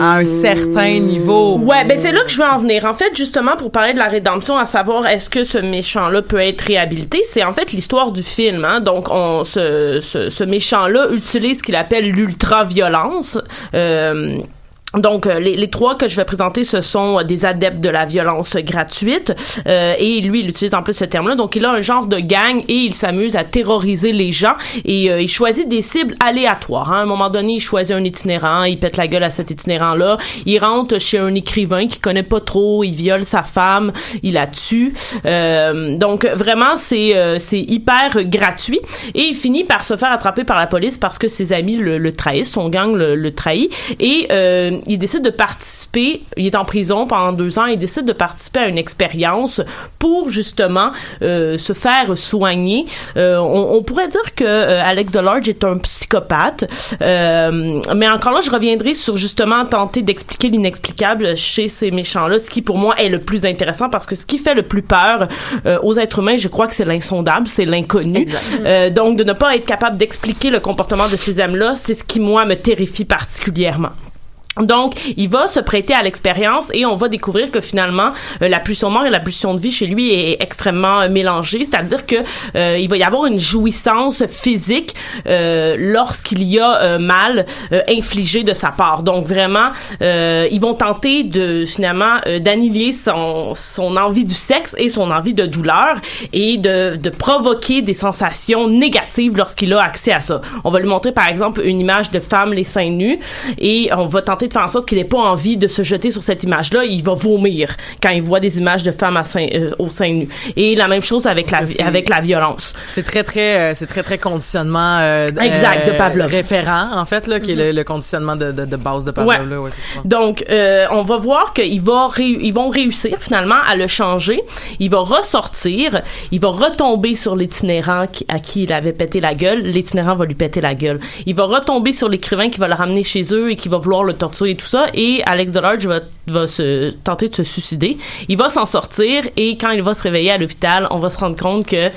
À un certain niveau. Ouais, ben c'est là que je veux en venir. En fait, justement, pour parler de la rédemption, à savoir est-ce que ce méchant-là peut être réhabilité, c'est en fait l'histoire du film. Hein? Donc, on, ce, ce, ce méchant-là utilise ce qu'il appelle l'ultra-violence. Euh, donc, euh, les, les trois que je vais présenter, ce sont euh, des adeptes de la violence gratuite. Euh, et lui, il utilise en plus ce terme-là. Donc, il a un genre de gang et il s'amuse à terroriser les gens. Et euh, il choisit des cibles aléatoires. hein. À un moment donné, il choisit un itinérant, il pète la gueule à cet itinérant-là. Il rentre chez un écrivain qui connaît pas trop, il viole sa femme, il la tue. Euh, donc, vraiment, c'est euh, c'est hyper gratuit. Et il finit par se faire attraper par la police parce que ses amis le, le trahissent, son gang le, le trahit. Et il décide de participer, il est en prison pendant deux ans, il décide de participer à une expérience pour justement euh, se faire soigner. Euh, on, on pourrait dire que euh, Alex Delarge est un psychopathe, euh, mais encore là, je reviendrai sur justement tenter d'expliquer l'inexplicable chez ces méchants-là, ce qui pour moi est le plus intéressant parce que ce qui fait le plus peur euh, aux êtres humains, je crois que c'est l'insondable, c'est l'inconnu. Euh, donc de ne pas être capable d'expliquer le comportement de ces âmes-là, c'est ce qui moi me terrifie particulièrement. Donc, il va se prêter à l'expérience et on va découvrir que finalement, euh, la pulsion mort et la pulsion de vie chez lui est extrêmement euh, mélangée. C'est-à-dire que euh, il va y avoir une jouissance physique lorsqu'il y a mal infligé de sa part. Donc vraiment, ils vont tenter de finalement d'annihiler son son envie du sexe et son envie de douleur et de de provoquer des sensations négatives lorsqu'il a accès à ça. On va lui montrer par exemple une image de femme les seins nus et on va tenter de faire en sorte qu'il n'ait pas envie de se jeter sur cette image-là. Il va vomir quand il voit des images de femmes à euh, aux seins nus. Et la même chose avec la, C'est- avec la violence. C'est très très euh, c'est très très conditionnement euh, Exact, de euh, Pavlov. référent en fait là qui est le, le conditionnement de, de, de base de Pavlov Ouais. là, ouais, effectivement. Donc, euh, on va voir qu'ils va ils vont réussir finalement à le changer. Il va ressortir, il va retomber sur l'itinérant à qui il avait pété la gueule. L'itinérant va lui péter la gueule. Il va retomber sur l'écrivain qui va le ramener chez eux et qui va vouloir le torturer et tout ça. Et Alex Delarge va, va se tenter de se suicider. Il va s'en sortir et quand il va se réveiller à l'hôpital, on va se rendre compte que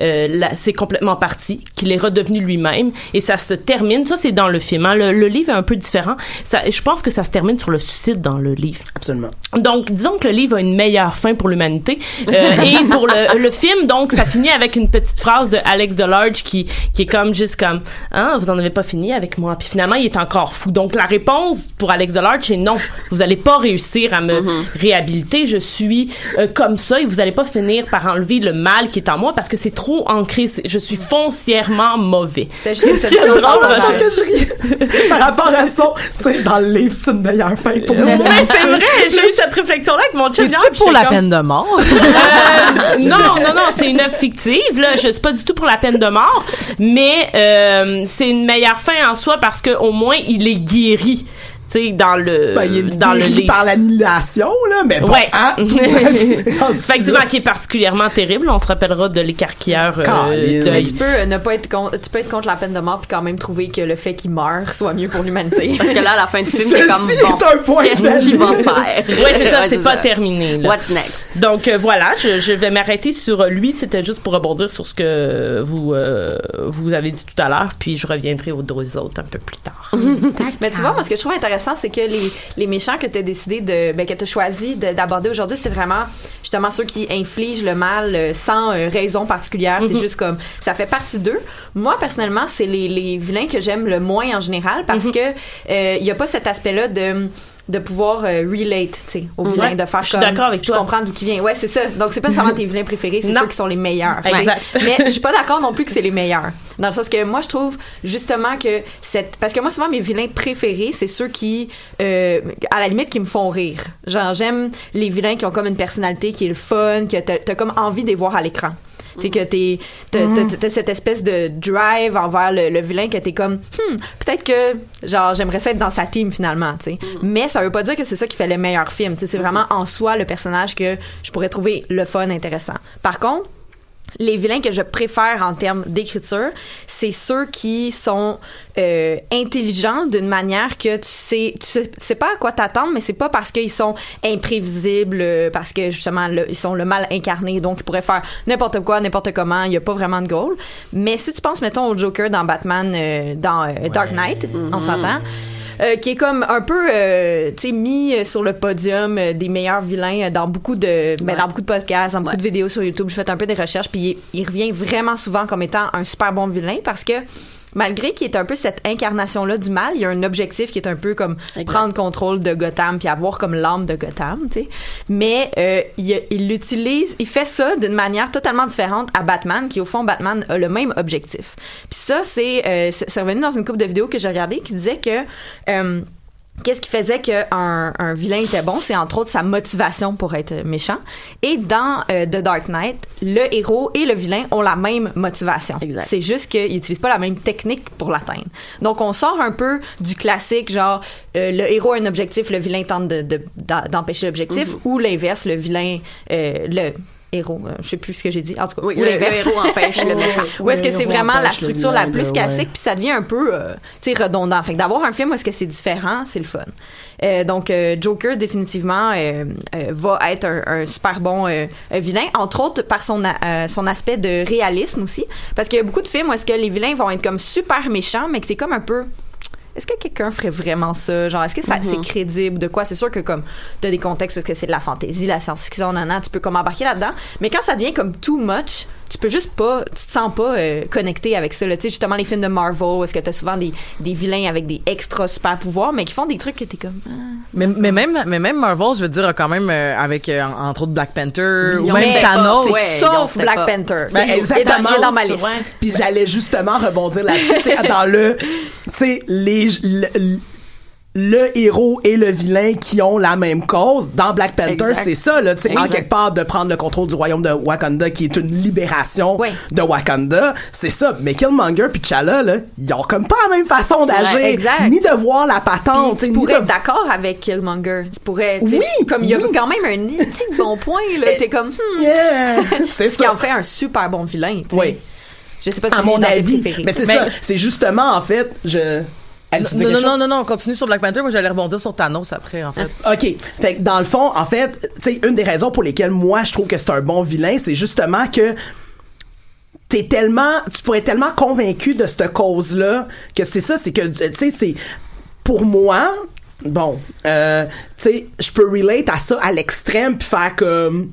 euh, c'est complètement parti, qu'il est redevenu lui-même et ça se termine. Ça, c'est dans le film. hein. Le, le livre est un peu différent. Ça, je pense que ça se termine sur le suicide dans le livre. Absolument. Donc, disons que le livre a une meilleure fin pour l'humanité. Euh, et pour le, le film, donc, ça finit avec une petite phrase de Alex Delarge qui, qui est comme juste comme, hein, vous en avez pas fini avec moi. Puis finalement, il est encore fou. Donc, la réponse pour Alex Delarge, c'est non. Vous allez pas réussir à me réhabiliter. Je suis euh, comme ça et vous allez pas finir par enlever le mal qui est en moi parce que c'est trop ancré. C'est- Je suis foncièrement mauvais. T'as juste une C'est solution drôle, sans parce hasard. que je ris par rapport à ça. Tu sais, dans le livre, c'est une meilleure fin pour Ouais, nous. c'est vrai, j'ai eu cette réflexion-là avec mon chum. puis pour la comme- peine de mort? Euh, non, non, non, c'est une œuvre fictive. Là, je suis pas du tout pour la peine de mort, mais euh, c'est une meilleure fin en soi parce que au moins il est guéri. Tu sais, dans le Ben, il est dans le guéri livre. par l'annihilation, là, mais bon, ouais. hein? Effectivement, qui est particulièrement terrible. On se rappellera de l'écarquilleur euh, Mais tu peux euh, ne pas être contre, tu peux être contre la peine de mort puis quand même trouver que le fait qu'il meure soit mieux pour l'humanité. Parce que là, à la fin du film, c'est comme bon. est un point Qu'est-ce qu'il va faire? Ouais, c'est ça, c'est pas terminé. là. What's next? Donc euh, voilà, je, je vais m'arrêter sur lui. C'était juste pour rebondir sur ce que vous euh, vous avez dit tout à l'heure, puis je reviendrai aux deux autres un peu plus tard. Mais tu vois, moi, ce que je trouve intéressant intéressant, c'est que les, les méchants que tu as décidé de, ben, que tu as choisi de- d'aborder aujourd'hui, c'est vraiment justement ceux qui infligent le mal euh, sans euh, raison particulière. C'est Mhm. juste comme, ça fait partie d'eux. Moi, personnellement, c'est les, les vilains que j'aime le moins en général parce Mhm. que euh, il y a pas cet aspect-là de de pouvoir euh, relate, tu sais, aux Ouais. vilains, de faire Je suis d'accord avec je toi. comprends d'où qui vient. Ouais, c'est ça. Donc c'est pas nécessairement tes vilains préférés, c'est ceux qui sont les meilleurs. Exact. Mais je suis pas d'accord non plus que c'est les meilleurs. Dans le sens que moi, je trouve justement que cette. Parce que moi, souvent, mes vilains préférés, c'est ceux qui, euh, à la limite, qui me font rire. Genre, j'aime les vilains qui ont comme une personnalité qui est le fun, que t'as t'as comme envie de les voir à l'écran. Tu sais, que t'es, t'as, cette espèce de drive envers le, le vilain que t'es comme, hmm, peut-être que, genre, j'aimerais ça être dans sa team finalement, tu sais. Mais ça veut pas dire que c'est ça qui fait le meilleur film, tu sais. C'est vraiment en soi le personnage que je pourrais trouver le fun intéressant. Par contre, les vilains que je préfère en termes d'écriture, c'est ceux qui sont euh, intelligents d'une manière que tu sais, tu sais, tu sais pas à quoi t'attendre, mais c'est pas parce qu'ils sont imprévisibles, euh, parce que justement le- ils sont le mal incarné, donc ils pourraient faire n'importe quoi, n'importe comment, il y a pas vraiment de goal. Mais si tu penses mettons au Joker dans Batman, euh, dans euh, Dark Knight, on s'entend. Euh, qui est comme un peu euh, tu sais mis euh, sur le podium euh, des meilleurs vilains dans beaucoup de ben, dans beaucoup de podcasts dans beaucoup de vidéos sur YouTube. J'ai fait un peu des recherches puis il, il revient vraiment souvent comme étant un super bon vilain parce que malgré qu'il est un peu cette incarnation là du mal il y a un objectif qui est un peu comme prendre contrôle de Gotham puis avoir comme l'âme de Gotham tu sais. Mais euh, il il l'utilise il fait ça d'une manière totalement différente à Batman qui au fond Batman a le même objectif. Puis ça c'est euh, revenu dans une couple de vidéos que j'ai regardé qui disait que euh, Qu'est-ce qui faisait qu'un un vilain était bon? C'est entre autres sa motivation pour être méchant. Et dans euh, The Dark Knight, le héros et le vilain ont la même motivation. C'est juste qu'ils n'utilisent pas la même technique pour l'atteindre. Donc on sort un peu du classique, genre euh, le héros a un objectif, le vilain tente de- de- d'empêcher l'objectif, ou l'inverse, le vilain, euh, le héros, euh, je sais plus ce que j'ai dit, en tout cas, Oui, ou le- héros empêche le méchant. Ou est-ce que c'est vraiment la structure la plus classique puis ça devient un peu euh, tu sais redondant. Fait que d'avoir un film où est-ce que c'est différent c'est le fun. Euh, donc euh, Joker définitivement euh, euh, va être un, un super bon vilain entre autres par son a- euh, son aspect de réalisme aussi. Parce qu'il y a beaucoup de films où est-ce que les vilains vont être comme super méchants mais que c'est comme un peu est-ce que quelqu'un ferait vraiment ça? Genre, est-ce que ça, Mhm. c'est crédible? De quoi? C'est sûr que, comme, t'as des contextes où est-ce que c'est de la fantaisie, la science-fiction, nanana, tu peux comme embarquer là-dedans. Mais quand ça devient comme too much, tu peux juste pas, tu te sens pas euh, connecté avec ça, là. Tu sais, justement, les films de Marvel, où est-ce que t'as souvent des, des vilains avec des extra super pouvoirs, mais qui font des trucs que t'es comme, ah. Mais, mais même mais même Marvel, je veux dire, a quand même euh, avec euh, entre autres Black Panther ou même Thanos. Ouais, sauf Black Panther. Ben, C'est- exactement. il est dans ma liste. Ouais. Puis j'allais justement rebondir là-dessus, dans le, tu sais, les, le, le héros et le vilain qui ont la même cause. Dans Black Panther, c'est ça, là, tu sais, en quelque part, de prendre le contrôle du royaume de Wakanda, qui est une libération de Wakanda. C'est ça. Mais Killmonger puis T'Challa, là, ils ont comme pas la même façon d'agir. Ouais, exact. Ni de voir la patente. Tu pourrais de- être d'accord avec Killmonger. Tu pourrais, Oui, comme il y a oui. quand même un petit bon point, là. T'es comme, hmm. Yeah, c'est Ce qui en fait un super bon vilain, tu sais. Oui. Je sais pas si à c'est mon avis. Mais c'est ça. C'est justement, en fait, je... Elle Non, non, non, non, non, continue sur Black Panther. Moi, j'allais rebondir sur Thanos après, en fait. OK. Fait que dans le fond, en fait, tu sais, une des raisons pour lesquelles moi je trouve que c'est un bon vilain, c'est justement que t'es tellement, tu pourrais être tellement convaincu de cette cause-là que c'est ça, c'est que, tu sais, c'est, pour moi, bon, euh, tu sais, je peux relate à ça à l'extrême puis faire comme,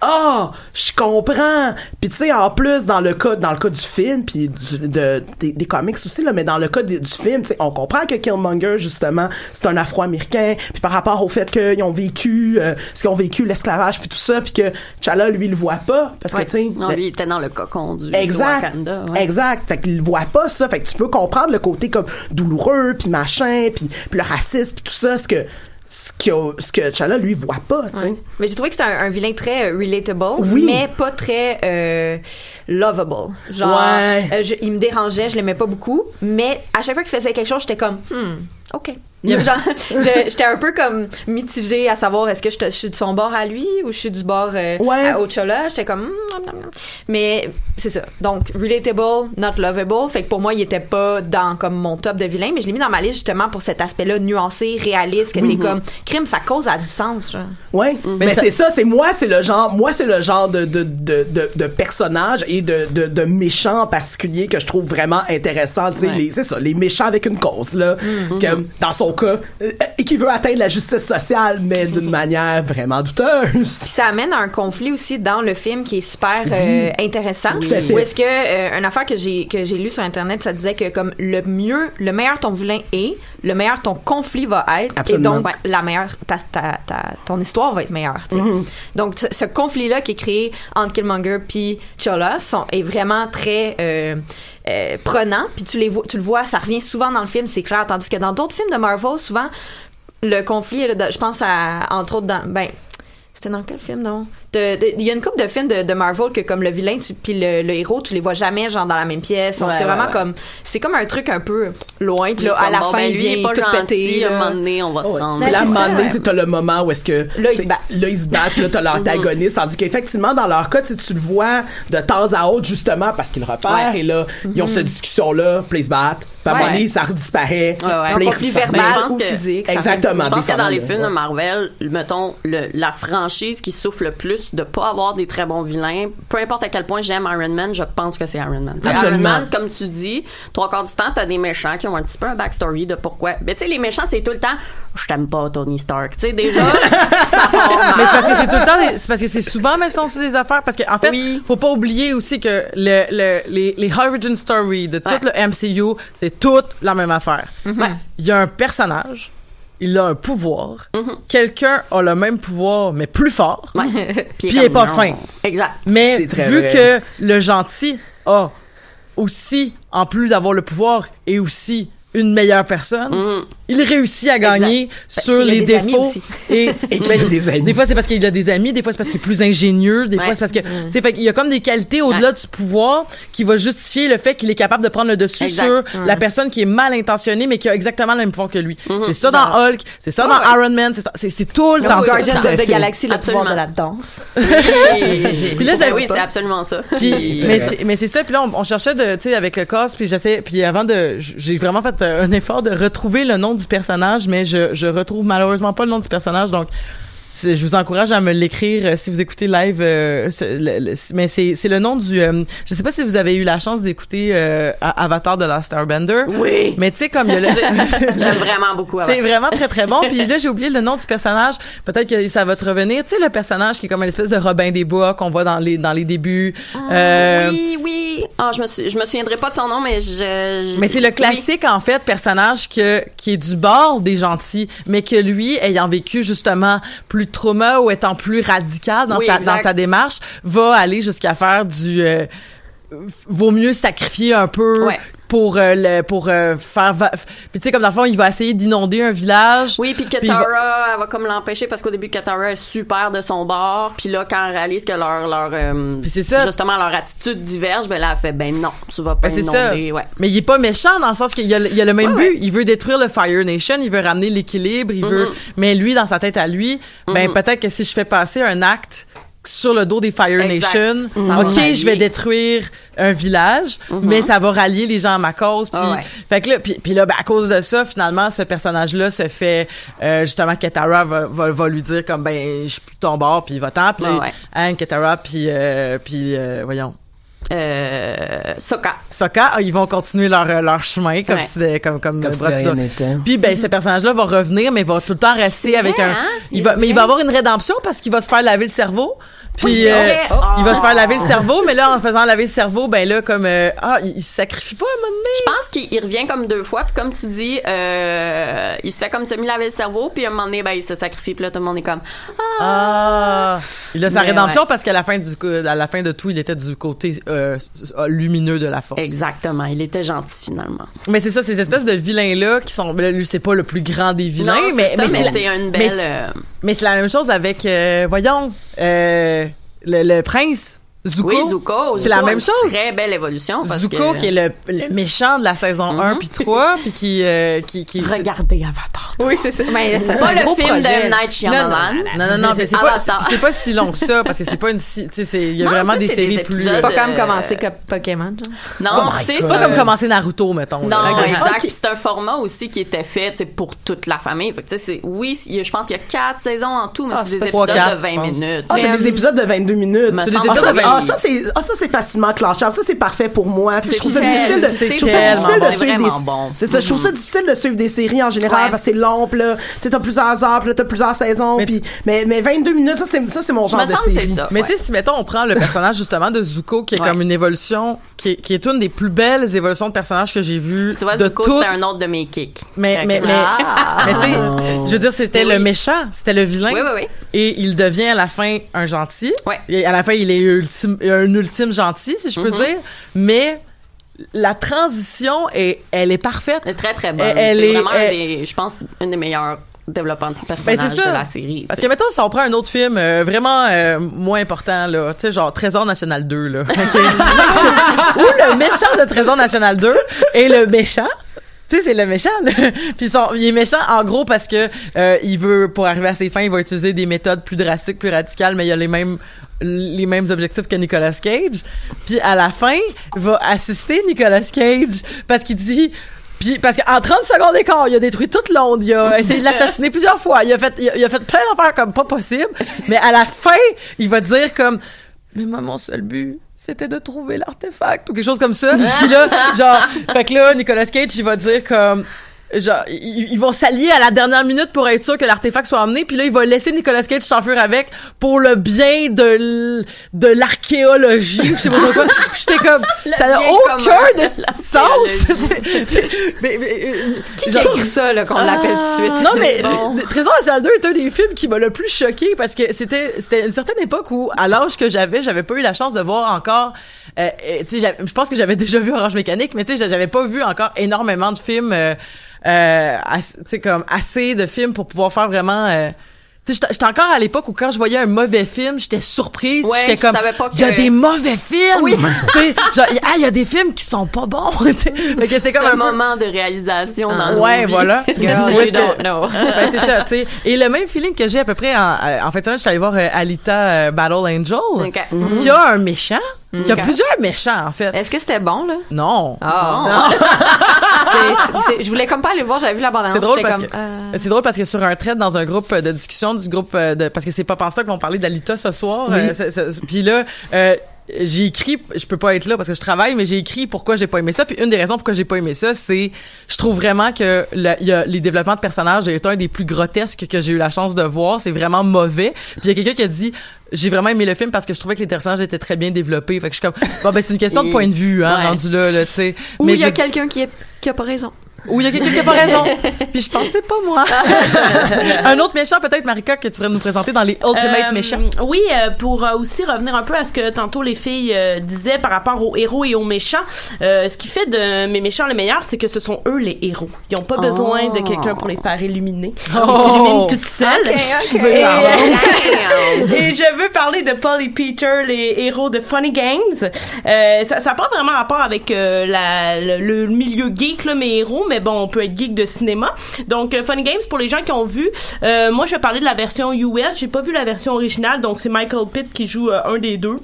ah, je comprends. Puis tu sais, en plus dans le cas dans le cas du film puis du- de, des, des comics aussi là, mais dans le cas du film, tu sais, on comprend que Killmonger justement, c'est un Afro-américain, puis par rapport au fait qu'ils ont vécu euh, ce qu'ils ont vécu l'esclavage puis tout ça, puis que T'Challa lui il le voit pas parce Ouais. que tu sais Non, le- lui, il était dans le cocon du, Exact. Wakanda. ouais. Exact. Fait qu'il voit pas ça. Fait que tu peux comprendre le côté comme douloureux, puis machin, puis puis le racisme, puis tout ça, ce que ce que ce que T'Challa lui voit pas, tu sais. Ouais. Mais j'ai trouvé que c'était un, un vilain très euh, relatable, Oui. mais pas très euh, lovable. Genre, Ouais. euh, je- il me dérangeait, je l'aimais pas beaucoup, mais à chaque fois qu'il faisait quelque chose, j'étais comme, hmm, ok. J'étais un peu comme mitigée à savoir est-ce que je, te- je suis de son bord à lui ou je suis du bord euh, à Ochola? J'étais comme, nom, nom, nom. mais c'est ça. Donc relatable, not lovable. Fait que pour moi, il était pas dans comme mon top de vilain, mais je l'ai mis dans ma liste justement pour cet aspect-là nuancé, réaliste, que Oui. t'es comme, crime, sa cause a du sens. Genre. Ouais, mais, Mais c'est ça, c'est moi, c'est le genre, moi c'est le genre de de de de, de personnage et de de de méchant en particulier que je trouve vraiment intéressant, tu sais, Ouais. les c'est ça, les méchants avec une cause là, que dans son Donc, euh, et qui veut atteindre la justice sociale, mais d'une manière vraiment douteuse. Puis ça amène à un conflit aussi dans le film qui est super euh, intéressant. Fait. Où est-ce que euh, une affaire que j'ai que j'ai lu sur internet, ça disait que comme le mieux, le meilleur ton vilain est, le meilleur ton conflit va être, Absolument. et donc la meilleure ta, ta, ta- ton histoire va être meilleure. Mhm. Donc ce, ce conflit-là qui est créé entre Killmonger puis Chola sont, est vraiment très euh, euh, prenant. Puis tu les vois, tu le vois, ça revient souvent dans le film, c'est clair. Tandis que dans d'autres films de Marvel, souvent le conflit, là, de- je pense à entre autres dans ben c'était dans quel film, non? Il y a une couple de films de, de Marvel que comme le vilain tu- puis le, le héros, tu les vois jamais genre dans la même pièce. Ouais, c'est ouais, vraiment ouais. comme c'est comme un truc un peu loin puis là à la bon, fin ben, il lui, il est vient pas tout gentil, pété. à un là. moment donné, on va se rendre. Là, à un moment ça, donné, ouais. tu sais, t'as le moment où est-ce que. Là, ils se battent. Là, ils se battent, là, t'as l'antagoniste. Tandis qu'effectivement, dans leur cas, tu le vois de temps à autre, justement, parce qu'ils le repèrent, Ouais. et là, ils ont cette discussion-là, puis ils se battent. Puis à un moment donné, ça redisparaît. Ouais, ouais. Conflit verbal ou que- physique. Exactement. Je pense que dans les films de. Marvel, mettons, le- la franchise qui souffre le plus de pas avoir des très bons vilains, peu importe à quel point j'aime Iron Man, je pense que c'est Iron Man. Iron Absolument. Man, comme tu dis, trois quarts du temps, t'as des méchants qui ont un petit peu un backstory de pourquoi. Mais tu sais, les méchants, c'est tout le temps, je t'aime pas, Tony Stark. Tu sais, déjà, ça part mal. Mais c'est parce que c'est tout le temps, des- c'est parce que c'est souvent, mais sont aussi des affaires. Parce qu'en fait, Oui. faut pas oublier aussi que le, le- les, les origin story de tout Ouais. le MCU, c'est toute la même affaire. Ouais. Il y a un personnage, il a un pouvoir. Mhm. Quelqu'un a le même pouvoir, mais plus fort. Ouais. Puis il est pas comme, fin. non. Exact. Mais C'est très vu vrai. que le gentil a aussi, en plus d'avoir le pouvoir, et aussi une meilleure personne, Mhm. Il réussit à gagner sur les défauts. Et, Et ben, a des amis. Des fois, c'est parce qu'il a des amis, des fois, c'est parce qu'il est plus ingénieux, des Ouais. fois, c'est parce que, tu sais, fait qu'il y a comme des qualités au-delà du pouvoir qui va justifier le fait qu'il est capable de prendre le dessus Exact. sur la personne qui est mal intentionnée, mais qui a exactement le même pouvoir que lui. Mhm. C'est ça dans Hulk, c'est ça dans Iron Man, c'est tout le temps à of the. Galaxy, le pouvoir de la danse. Puis là, j'avais oui, c'est absolument ça. Puis, mais c'est mais c'est ça puis là on, on cherchait de tu sais avec le cast puis j'essaie puis avant de j'ai vraiment fait un effort de retrouver le nom du personnage mais je je retrouve malheureusement pas le nom du personnage donc je vous encourage à me l'écrire euh, si vous écoutez live euh, ce- le- le- mais c'est c'est le nom du euh, je sais pas si vous avez eu la chance d'écouter euh, Avatar de la Starbender Oui. mais tu sais comme il y a le J'aime vraiment beaucoup. c'est vraiment très très bon. Puis là j'ai oublié le nom du personnage. Peut-être que ça va te revenir. Tu sais le personnage qui est comme une espèce de Robin des Bois qu'on voit dans les dans les débuts. Euh, Oui, oui. Ah, je me, suis- je me souviendrai pas de son nom, mais je. je- Mais c'est le oui. classique en fait personnage que qui est du bord des gentils, mais que lui ayant vécu justement plus trauma ou étant plus radical dans Oui, sa exact. dans sa démarche, va aller jusqu'à faire du euh, vaut mieux sacrifier un peu Ouais. Pour euh, le pour euh, faire va- puis tu sais comme dans le fond il va essayer d'inonder un village. Oui, puis il va- Katara, elle va comme l'empêcher parce qu'au début, Katara est super de son bord. Puis là, quand elle réalise que leur, leur euh, Puis c'est ça. justement, leur attitude diverge, ben là, elle fait, ben non, tu vas pas Ben, c'est ça. inonder. Ouais. Mais il est pas méchant dans le sens qu'il y a, le- il y a le même Ouais, but. Il veut détruire le Fire Nation, il veut ramener l'équilibre, il veut. Mhm. Mais lui, dans sa tête à lui, ben Mhm. peut-être que si je fais passer un acte sur le dos des Fire Exact. Nation, ok, rallier. je vais détruire un village, Mhm. mais ça va rallier les gens à ma cause. Puis, Ah ouais. fait que là, puis, puis là, ben, à cause de ça, finalement, ce personnage-là se fait euh, justement Katara va, va, va lui dire comme ben je suis plus ton bord, puis va-t'en, puis Ah ouais. Anne puis euh, puis euh, voyons. Euh, Sokka. Sokka, ah, ils vont continuer leur, leur chemin comme Ouais. si c'était- comme comme, Comme si de. Puis ben ce personnage-là va revenir mais il va tout le temps rester avec vrai, un hein? il va mais il va avoir une rédemption parce qu'il va se faire laver le cerveau. Puis Oui, euh, il va se faire laver le cerveau mais là en faisant laver le cerveau ben là comme euh, ah il, se sacrifie pas à un moment donné. Je pense qu'il il revient comme deux fois, puis comme tu dis, euh, il se fait comme semi-laver le cerveau, puis à un moment donné, ben, il se sacrifie, puis là, tout le monde est comme, Ah, il a sa Mais rédemption ouais. parce qu'à la fin du à la fin de tout il était du côté euh, s- lumineux de la force. exactement, il était gentil finalement. Mais c'est ça ces espèces de vilains là qui sont ben, lui c'est pas le plus grand des vilains non, mais c'est ça, mais mais c'est une belle. euh, Mais c'est la même chose avec, euh, voyons, euh, le, le prince Zuko? Oui, Zuko. C'est la même une chose. Très belle évolution. Parce Zuko, que... qui est le, le méchant de la saison 1 puis 3, puis qui, euh, qui, qui... Regardez Avatar. Oui, c'est ça. Mais c'est Pas le film projet. de Night Shyamalan. Non, non, non, mais c'est pas, Avatar. c'est pas si long que ça, parce que c'est pas une si, tu sais, c'est- il y a Non, vraiment des c'est des séries plus... C'est pas comme commencer comme Pokémon, genre. Non, Oh tu sais. C'est pas comme commencer Naruto, mettons. Non, là. exact. C'est un format aussi qui était fait tu pour toute la famille. Fait que, tu sais, c'est- oui, il y a- je pense qu'il y a quatre saisons en tout, mais Ah, c'est des épisodes de je 20 pense. minutes. Ah, c'est des euh, épisodes de 22 minutes. C'est des épisodes Ah, de ça, Ah, ça, c'est, ah, ça, c'est facilement clenchable. Ça, c'est parfait pour moi. Je trouve ça difficile de, c'est je trouve ça tellement difficile bon. de C'est suivre des, bon. c'est ça, je trouve ça difficile de suivre des séries en général Ouais. parce que c'est long, pis là, tu sais, t'as plusieurs heures, pis là, t'as plusieurs saisons, puis, mais, mais 22 minutes, ça, c'est, ça, c'est mon genre de série. Mais tu sais, si mettons, on prend le personnage justement de Zuko, qui est Ouais. comme une évolution, qui est, qui est une des plus belles évolutions de personnages que j'ai vues Tu vois, de Zuko, c'était un autre de mes kicks. Mais, mais, Ah. mais tu sais, je veux dire, c'était le oui. méchant, c'était le vilain. Oui, oui, oui. Et il devient à la fin un gentil. Et à la fin, il est ultime, un ultime gentil, si je peux Mhm. dire. Mais la transition, est, elle est parfaite. Elle est très, très bonne. Elle- est- vraiment un elle- des, je pense, un des meilleurs développements de Ben, personnages c'est ça. de la série. Parce que mettons si on prend un autre film euh, vraiment euh, moins important là, tu sais genre Trésor national 2 là. ok? Ou le méchant de Trésor national 2 et le méchant tu sais, c'est le méchant. là. Puis son- il est méchant en gros parce que euh, il veut, pour arriver à ses fins, il va utiliser des méthodes plus drastiques, plus radicales, mais il a les mêmes les mêmes objectifs que Nicolas Cage. Puis à la fin, il va assister Nicolas Cage parce qu'il dit puis parce qu'en 30 secondes d'écart, il a détruit toute Londres, il a essayé de l'assassiner plusieurs fois, il a fait il a, il a fait plein d'affaires comme pas possible, mais à la fin, il va dire comme mais moi mon seul but c'était de trouver l'artefact ou quelque chose comme ça. Puis là, genre, fait que là, Nicolas Cage, il va dire comme, genre, ils, ils vont s'allier à la dernière minute pour être sûr que l'artefact soit emmené. Puis là, il va laisser Nicolas Cage s'enfuir avec pour le bien de de l'archéologie je sais pas quoi. J'étais comme, Le ça n'a aucun de sens. mais, mais, euh, Qui genre- écrit ça, là, qu'on l'appelle tout de suite? non, mais bon. Trésor national 2 est un des films qui m'a le plus choqué parce que c'était c'était une certaine époque où, à l'âge que j'avais, j'avais pas eu la chance de voir encore. euh, euh, tu sais, je pense que j'avais déjà vu Orange Mécanique, mais tu sais, j'avais pas vu encore énormément de films. Euh, euh, sais, comme assez de films pour pouvoir faire vraiment. euh, tu sais, j'étais- encore à l'époque où quand je voyais un mauvais film, j'étais surprise. Ouais, j'étais comme, il y a que- des mauvais films. Oui. genre, ah, il y a des films qui sont pas bons. c'était comme un peu- moment de réalisation dans nos Ouais, voilà. Girl, Où you est-ce que- don't know. ben, c'est ça, tu sais. Et le même feeling que j'ai à peu près en, euh, en fait, je suis allée voir euh, Alita euh, Battle Angel, Ok. qui a un méchant, qui a Ok. plusieurs méchants, en fait. Est-ce que c'était bon, là? Non. Ah. C'est- c'est- je voulais comme pas aller le voir, j'avais vu la bande-annonce. C'est drôle parce comme, que euh, c'est drôle parce que sur un thread dans un groupe de discussion du groupe euh, de parce que c'est pas Penstock qui vont parler d'Alita ce soir. euh, c'est- c'est- Puis là. euh, j'ai écrit, je peux pas être là parce que je travaille, mais j'ai écrit pourquoi j'ai pas aimé ça. Puis une des raisons pourquoi j'ai pas aimé ça, c'est, je trouve vraiment que le, il y a, les développements de personnages est un des plus grotesques que j'ai eu la chance de voir. C'est vraiment mauvais. Puis il y a quelqu'un qui a dit, j'ai vraiment aimé le film parce que je trouvais que les personnages étaient très bien développés. Fait que je suis comme, bon ben c'est une question de point de vue, hein, Ouais. rendu là, là tu sais. Ou Mais il y a je- quelqu'un qui, est- qui a pas raison. Ou il y a quelqu'un qui a pas raison. Puis je pensais pas moi. un autre méchant peut-être Marika que tu voudrais nous présenter dans les Ultimate Euh, méchants. Oui, euh, pour euh, aussi revenir un peu à ce que tantôt les filles euh, disaient par rapport aux héros et aux méchants. euh, ce qui fait de mes méchants les meilleurs, c'est que ce sont eux les héros. Ils n'ont pas besoin de quelqu'un pour les faire illuminer. Ils Oh. s'illuminent toutes seules. Et, euh, je veux parler de Paul et Peter, les héros de Funny Games. Euh, ça n'a pas vraiment rapport avec euh, la, le, le milieu geek, là, mes héros, mais bon, on peut être geek de cinéma. Donc, euh, Funny Games, pour les gens qui ont vu, euh, moi, je vais parler de la version US. J'ai pas vu la version originale, donc c'est Michael Pitt qui joue euh, un des deux.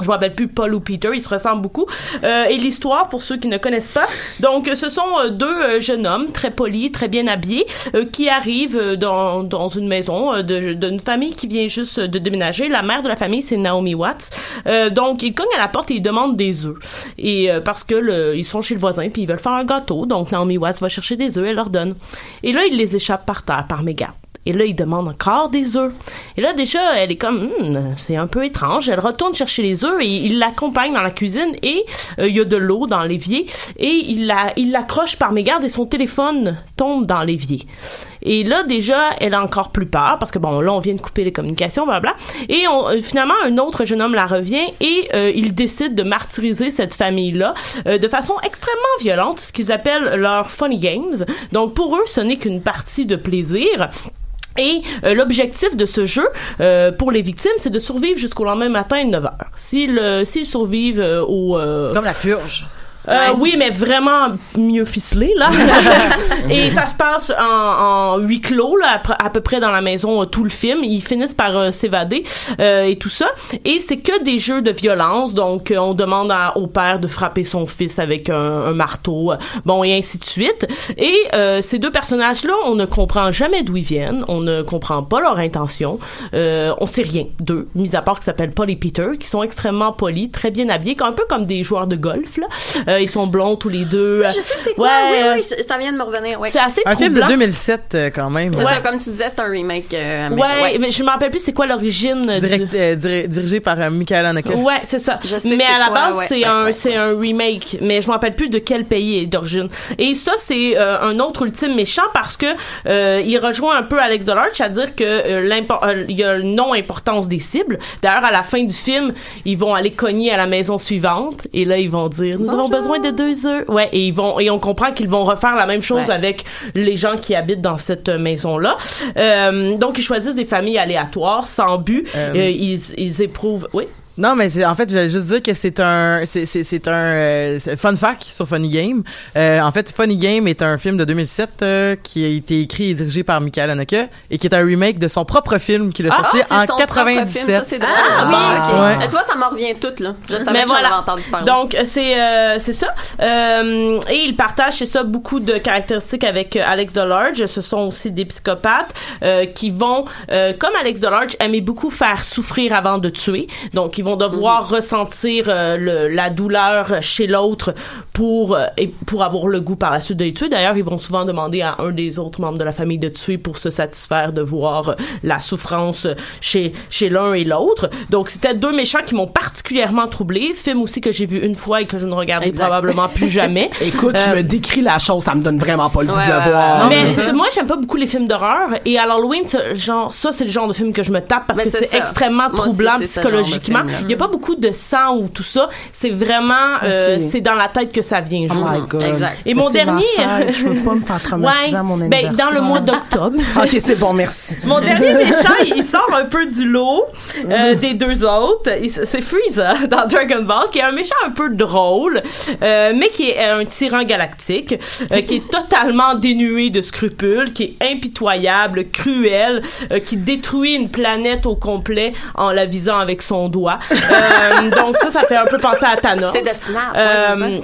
Je me rappelle plus Paul ou Peter, ils se ressemblent beaucoup. Euh, et l'histoire, pour ceux qui ne connaissent pas, donc ce sont euh, deux euh, jeunes hommes très polis, très bien habillés, euh, qui arrivent euh, dans, dans une maison euh, de- d'une famille qui vient juste de déménager. La mère de la famille, c'est Naomi Watts. Euh, donc ils cognent à la porte et ils demandent des œufs. Et parce que le- ils sont chez le voisin puis ils veulent faire un gâteau, donc Naomi Watts va chercher des œufs, elle leur donne. Et là, il les échappe par terre, par mégarde. Et là, il demande encore des œufs. Et là, déjà, elle est comme, Hmm, c'est un peu étrange. Elle retourne chercher les œufs et il l'accompagne dans la cuisine et euh, il y a de l'eau dans l'évier et il la, il l'accroche par mégarde et son téléphone tombe dans l'évier. Et là, déjà, elle a encore plus peur parce que bon, là, on vient de couper les communications, blablabla. Et euh, finalement, un autre jeune homme la revient et euh, il décide de martyriser cette famille-là euh, de façon extrêmement violente, ce qu'ils appellent leur funny games. Donc, pour eux, ce n'est qu'une partie de plaisir. Et euh, l'objectif de ce jeu euh, pour les victimes, c'est de survivre jusqu'au lendemain matin de 9 heures. S'ils survivent euh, au... C'est comme la purge. Euh, oui, mais vraiment mieux ficelé, là. et ça se passe en, en huis clos, là, à, à peu près dans la maison, euh, tout le film. Ils finissent par euh, s'évader euh, et tout ça. Et c'est que des jeux de violence. Donc, euh, on demande à- au père de frapper son fils avec un, un marteau. Bon, et ainsi de suite. Et euh, ces deux personnages-là, on ne comprend jamais d'où ils viennent. On ne comprend pas leur intention. Euh, on sait rien d'eux, mis à part qu'ils s'appellent Paul et Peter, qui sont extrêmement polis, très bien habillés, un peu comme des joueurs de golf, là. Euh, ils sont blonds tous les deux. Je sais c'est quoi. Ouais, oui, oui, ça vient de me revenir. Ouais. C'est assez Un film de troublant. 2007, euh, quand même. C'est Ouais. ça, comme tu disais, c'est un remake. euh, Ouais, mais- mais je me rappelle plus c'est quoi l'origine. Direct- du- euh, diri- dirigé par euh, Michael Haneke. Ouais, c'est ça. Je sais mais à la quoi, base, ouais. c'est un ouais, c'est un remake, mais je me rappelle plus de quel pays est d'origine. Et ça c'est euh, un autre ultime méchant parce que euh, il rejoint un peu Alex Delarge, c'est-à-dire que euh, euh, il y a une non-importance des cibles. D'ailleurs, à la fin du film, ils vont aller cogner à la maison suivante et là ils vont dire nous avons besoin de deux œufs. Ouais, et ils vont et on comprend qu'ils vont refaire la même chose Ouais. avec les gens qui habitent dans cette maison là. Euh, donc ils choisissent des familles aléatoires sans but. Euh, Euh, ils, ils éprouvent oui? Non, mais c'est en fait, j'allais juste dire que c'est un c'est c'est c'est un euh, fun fact sur Funny Game. Euh, en fait, Funny Game est un film de 2007 euh, qui a été écrit et dirigé par Michael Haneke et qui est un remake de son propre film qu'il a Ah, sorti c'est en son propre film, 97. ça, c'est. Ah, oui, oui. ok. Ouais. Mais Tu vois, ça m'en revient tout, là. Je savais Mais que voilà. entendu parler. Donc euh, c'est euh, c'est ça. Euh, et il partage c'est ça beaucoup de caractéristiques avec euh, Alex Delarge. Ce sont aussi des psychopathes euh, qui vont euh, comme Alex Delarge aimer beaucoup faire souffrir avant de tuer. Donc ils vont devoir Mhm. ressentir euh, le- la douleur chez l'autre pour euh, et pour avoir le goût par la suite de les tuer. D'ailleurs ils vont souvent demander à un des autres membres de la famille de tuer pour se satisfaire de voir euh, la souffrance chez chez l'un et l'autre. Donc c'était deux méchants qui m'ont particulièrement troublé. Film aussi que j'ai vu une fois et que je ne regarderai Exact. probablement plus jamais. Écoute, Euh, tu me décris la chose, ça me donne vraiment pas le goût Ouais, de le voir. Non, mais moi j'aime pas beaucoup les films d'horreur et à l'Halloween ce genre ça c'est le genre de film que je me tape parce Mais que c'est extrêmement Moi troublant psychologiquement. Il y a pas beaucoup de sang ou tout ça, c'est vraiment euh, c'est dans la tête que ça vient Oh jouer. my god. Exact. Et Mais mon ma dernier je veux pas me faire traumatiser Ouais, à mon ben, dans le mois d'octobre. ok, c'est bon, merci. Mon dernier méchant, il il sort un peu du lot euh, des deux autres. C'est Frieza dans Dragon Ball, qui est un méchant un peu drôle, euh, mais qui est un tyran galactique, euh, qui est totalement dénué de scrupules, qui est impitoyable, cruel, euh, qui détruit une planète au complet en la visant avec son doigt. Euh, donc ça, ça fait un peu penser à Thanos. C'est de Snap. ouais.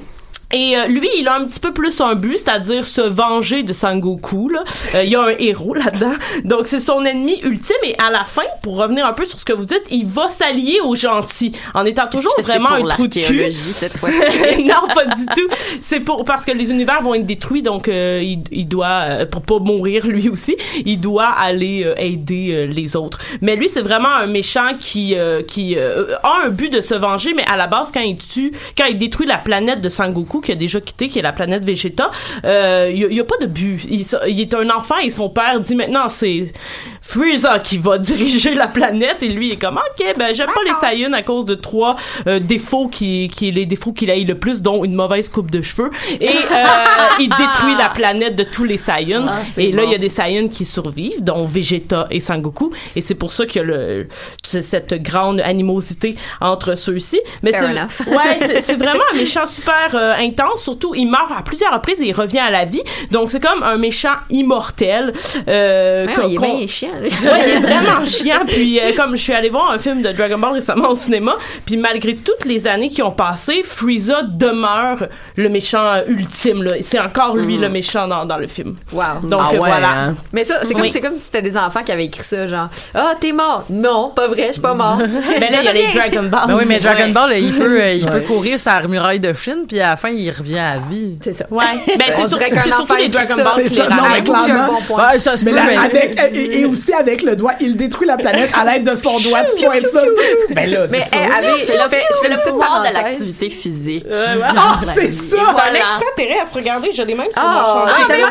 Et euh, lui, il a un petit peu plus un but, c'est-à-dire se venger de Sangoku. Là. Euh, il y a un héros là-dedans. Donc, c'est son ennemi ultime. Et à la fin, pour revenir un peu sur ce que vous dites, il va s'allier aux gentils en étant toujours vraiment pour un trou de cul. cette fois non, pas du tout. C'est pour parce que les univers vont être détruits, donc euh, il, il doit euh, pour pas mourir lui aussi, il doit aller euh, aider euh, les autres. Mais lui, c'est vraiment un méchant qui euh, qui euh, a un but de se venger, mais à la base, quand il tue, quand il détruit la planète de Sangoku qui a déjà quitté, qui est la planète Vegeta, euh, il y a- il y, a pas de but. Il, il est un enfant et son père dit maintenant c'est Frieza qui va diriger la planète. Et lui il est comme ok ben j'aime pas les Saiyans à cause de trois euh, défauts qui qui les défauts qu'il a eu le plus dont une mauvaise coupe de cheveux. Et euh, il détruit la planète de tous les Saiyans. Ah, et là il y a des Saiyans qui survivent dont Vegeta et Sangoku. Et c'est pour ça qu'il y a le cette grande animosité entre ceux-ci. Mais ouais c'est vraiment un méchant super euh, intense surtout il meurt à plusieurs reprises et il revient à la vie donc c'est comme un méchant immortel euh, Ouais, il est bien chiant. Ouais, il est vraiment chiant. Puis euh, comme je suis allée voir un film de Dragon Ball récemment au cinéma, puis malgré toutes les années qui ont passé, Frieza demeure le méchant ultime. Là. C'est encore lui le méchant dans, dans le film. Wow. Donc Ah ouais, voilà. hein? Mais ça, c'est comme, Oui. c'est comme si c'était des enfants qui avaient écrit ça, genre, ah, t'es mort. Non, pas vrai, je suis pas mort. Ben là, il y a les Dragon Ball. Ben oui, mais Dragon. Ball, il peut, euh, il peut courir sa muraille de Chine, puis à la fin, il revient à vie. C'est ça. Ouais. Ben c'est c'est surtout les Dragon ça. Ball C'est qui les mais ramènent. J'ai un. Ouais, ça se Mais peut, la- mais- avec, et, et aussi avec le doigt, il détruit la planète à l'aide de son doigt. Tu pointes ça. Ben là, c'est Mais ça. allez, je fais, la petite pouvoir de l'activité physique. Euh. Ah, c'est ça! T'as Voilà. l'extraterrestre, regardez, je l'ai même sur Ah, mon ah, tellement.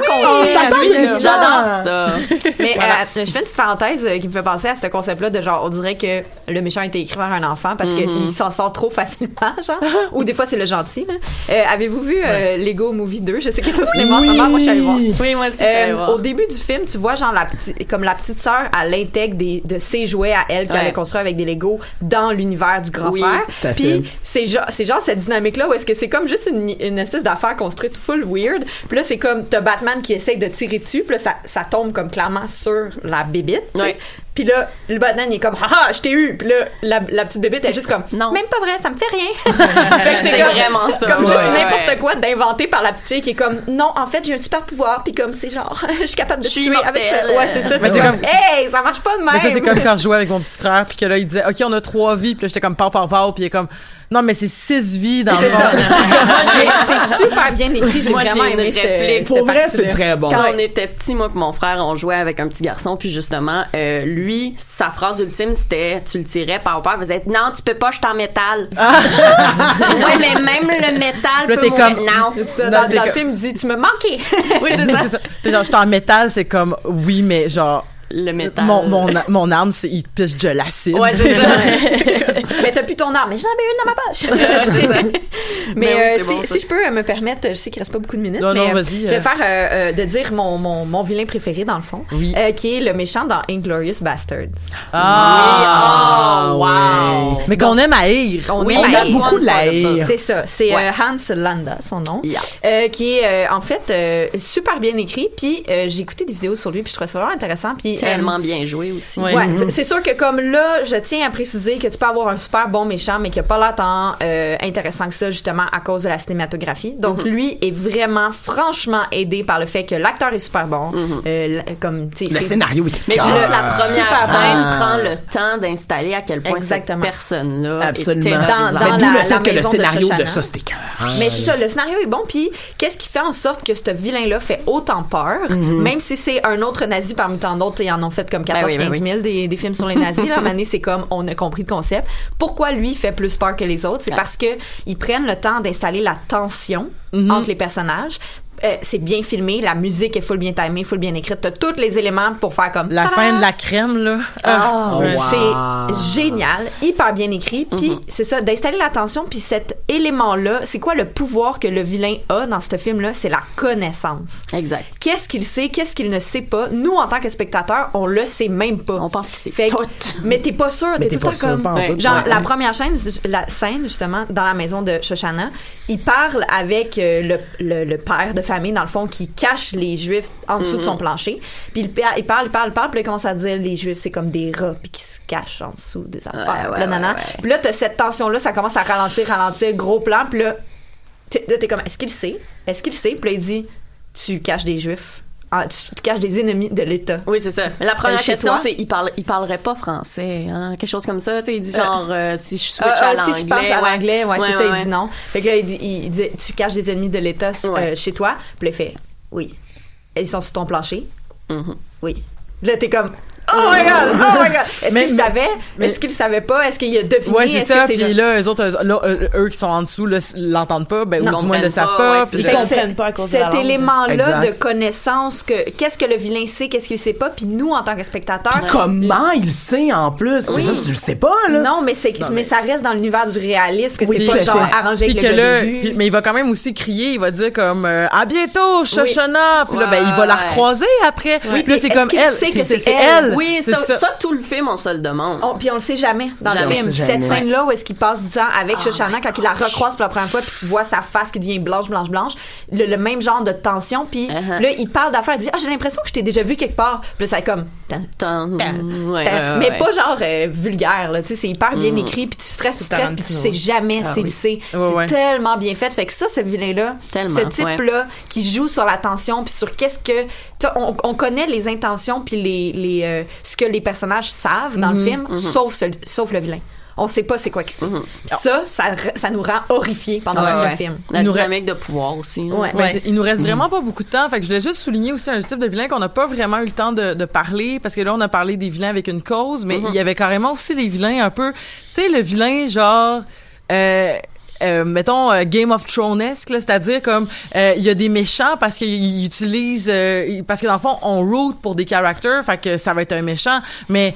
J'adore ça. Mais euh, je fais une petite parenthèse euh, qui me fait penser à ce concept-là de genre, on dirait que le méchant a été écrit par un enfant parce qu'il s'en sort trop facilement, genre. Ou des fois, c'est le gentil, là. Avez-vous vu euh, Lego Movie 2? Je sais qu'il est au cinéma en ce moment. Moi, je suis allée voir. Oui, moi aussi, je suis allée Euh, voir. Au début du film, tu vois, genre, la petite, comme la petite sœur, elle intègre des, de ses jouets à elle qu'elle Ouais. a construit avec des Lego dans l'univers du grand Oui, frère. Puis, c'est genre, c'est genre cette dynamique-là où est-ce que c'est comme juste une, une espèce d'affaire construite full weird. Puis là, c'est comme, t'as Batman qui essaye de tirer dessus. Puis là, ça, ça tombe comme clairement sur la bébite. Ouais. Puis là, le Batman, il est comme, haha, je t'ai eu. Puis là, la, la petite bébite est juste comme, Non. même pas vrai, ça me fait rien. Fait que C'est comme- vraiment ça. Comme juste Ouais. n'importe Ouais. quoi d'inventé par la petite fille qui est comme, non, en fait, j'ai un super pouvoir. Puis comme, c'est genre, je suis capable de Je suis tuer avec ça. Ouais, c'est ça. Mais c'est comme, comme- hey, ça marche pas de même. Mais ça, c'est comme quand je jouais avec mon petit frère, puis que là, il disait, OK, on a trois vies, puis là, j'étais comme, pau, pau, pau, puis il est comme, non, mais c'est six vies dans le C'est fond. Super bien écrit. J'ai Moi, vraiment j'ai une aimé cette, réplique. cette Pour vrai, c'est très bon. Quand Ouais. on était petit, moi et mon frère, on jouait avec un petit garçon, puis justement, euh, lui, sa phrase ultime, c'était, tu le tirais par père, faisait, non, tu peux pas, je suis en métal. ouais, mais même le métal Là, peut comme- Non. Ça, Non, dans, le film, il dit Tu me manquais. Oui, c'est ça. C'est ça. C'est genre, je suis en métal, c'est comme, oui, mais genre, Le métal. mon, mon, mon arme, c'est, il pisse de l'acide. Ouais, c'est ça. mais t'as plus ton arme. Mais j'en avais une dans ma poche. mais Mais oui, euh, c'est si, bon, ça. si je peux me permettre, je sais qu'il reste pas beaucoup de minutes. Non, mais, non, euh, vas-y, Je vais euh. faire euh, euh, de dire mon, mon, mon vilain préféré, dans le fond. Oui. euh, qui est le méchant dans Inglorious Bastards. Ah, Oh, wow. Mais qu'on aime haïr. On Oui, aime On aime beaucoup de la haïr. C'est ça, c'est Ouais. euh, Hans Landa, son nom, Yes. euh, qui est euh, en fait euh, super bien écrit. Puis euh, j'ai écouté des vidéos sur lui, puis je trouvais ça vraiment intéressant. Puis Tellement bien joué aussi. Ouais. Ouais, c'est sûr que comme là, je tiens à préciser que tu peux avoir un super bon méchant, mais qui a pas l'air tant euh, intéressant que ça, justement, à cause de la cinématographie. Donc, lui est vraiment, franchement aidé par le fait que l'acteur est super bon. Euh, l- comme, tu sais, Le c'est- scénario était Mais juste la première Super scène bon. prend le temps d'installer à quel point Exactement. cette personne-là Absolument. est terrorisante. Dans- Mais dans d'où la- le fait la que le de scénario de, Shoshana. ça, c'était cœur. Mais c'est ça, le scénario est bon. Puis, qu'est-ce qui fait en sorte que ce vilain-là fait autant peur, même si c'est un autre nazi parmi tant d'autres, ils en ont fait comme 14 Ben oui, ben 15 000 des, des films sur les nazis. Là, Mané, c'est comme, on a compris le concept. Pourquoi lui fait plus peur que les autres? C'est parce que ils prennent le temps d'installer la tension entre les personnages. Euh, c'est bien filmé, la musique est full bien timée, full bien écrite. T'as tous les éléments pour faire comme La scène de la crème, là. Ah, Oh, wow. c'est génial, hyper bien écrit. Puis c'est ça, d'installer l'attention. Puis cet élément-là, c'est quoi le pouvoir que le vilain a dans ce film-là? C'est la connaissance. Exact. Qu'est-ce qu'il sait, qu'est-ce qu'il ne sait pas? Nous, en tant que spectateurs, on le sait même pas. On pense qu'il sait Fait que- tout. Mais t'es pas sûr, t'es tout le pas temps sûr, comme. pas. Genre, Ouais. la première scène, la scène, justement, dans la maison de Shoshana, il parle avec euh, le, le, le père de famille, dans le fond, qui cache les Juifs en dessous de son plancher. Puis il, pa- il parle, il parle, il parle, puis là, il commence à dire les Juifs, c'est comme des rats, puis qui se cachent en dessous des affaires. ouais, là, ouais. Puis là, t'as cette tension-là, ça commence à ralentir, ralentir, gros plan, puis là, t'es comme, est-ce qu'il sait? Est-ce qu'il sait? Puis là, il dit, tu caches des Juifs. Ah, tu, caches des ennemis de l'État. Oui, c'est ça. Mais la première Euh, question, c'est il parle, il parlerait pas français, hein, quelque chose comme ça. Tu sais, il dit genre euh, si je switch Euh, à euh, l'anglais. si je passe à ouais. l'anglais, ouais, c'est Ouais, ça, il dit non. Fait que là, il dit, il dit, tu caches des ennemis de l'État euh, chez toi? Puis il fait, oui. Ils sont sur ton plancher? Mhm. Oui. Là, t'es comme, oh my god, oh my god. Est-ce Mais- qu'il mais- savait? mais- Est-ce qu'il savait pas? Est-ce qu'il a deviné? Ouais, c'est ça. Puis là, eux autres, eux, là, eux, qui sont en dessous, l'entendent pas, ben, Non, ou du moins, ils le savent pas, ouais, Ils comprennent pas à cause cet élément-là de connaissance que qu'est-ce que le vilain sait, qu'est-ce qu'il sait pas, puis nous en tant que spectateurs, Comment il sait en plus? Mais ça, tu le sais pas, là. non, mais c'est mais, ça reste dans l'univers du réalisme que Oui, c'est pas genre fait. arrangé Puis avec que le là, puis- mais il va quand même aussi crier, il va dire comme euh, à bientôt, Shoshana. Puis là, ben il va la recroiser après. Oui, puis là, c'est comme elle. sait que c'est elle? Oui, C'est ça, ça, tout le film, on se le demande. On- puis on le sait jamais dans Jamais. le film. Cette scène-là où est-ce qu'il passe du temps avec Oh Shoshana my quand il la recroise pour la première fois puis tu vois sa face qui devient blanche, blanche, blanche. Le, le même genre de tension. Puis Uh-huh. là, il parle d'affaires. Il dit Ah, j'ai l'impression que je t'ai déjà vu quelque part. Puis là, c'est comme. Tan, tan, ouais, tan. ouais, mais ouais. pas genre euh, vulgaire. là. Tu sais, c'est hyper bien Mm. écrit. Puis tu stresses, tu stresses. Puis tu sais jamais Ah s'il oui. sait. Ouais, c'est ouais. tellement bien fait. Fait que ça, ce vilain-là, ce type-là qui joue sur la tension puis sur qu'est-ce que. tu sais, On, on connaît les intentions puis les, les, euh, ce que les personnages savent dans Mhm. le film, sauf, ce- sauf le vilain. On sait pas c'est quoi qu'il sait. Puis Ça, ça, ça nous rend horrifiés pendant Ouais, tout ouais. le film. La Il nous dynamique de pouvoir aussi. Ouais. Ben, c'est- il nous reste vraiment pas beaucoup de temps. Fait que je voulais juste souligner aussi un type de vilain qu'on n'a pas vraiment eu le temps de, de parler parce que là on a parlé des vilains avec une cause, mais il y avait carrément aussi les vilains un peu, tu sais le vilain genre euh, euh, mettons euh, Game of Thronesque, là, c'est-à-dire comme euh, il y a des méchants parce qu'ils utilisent euh, parce que dans le fond on root pour des characters, fait que ça va être un méchant, mais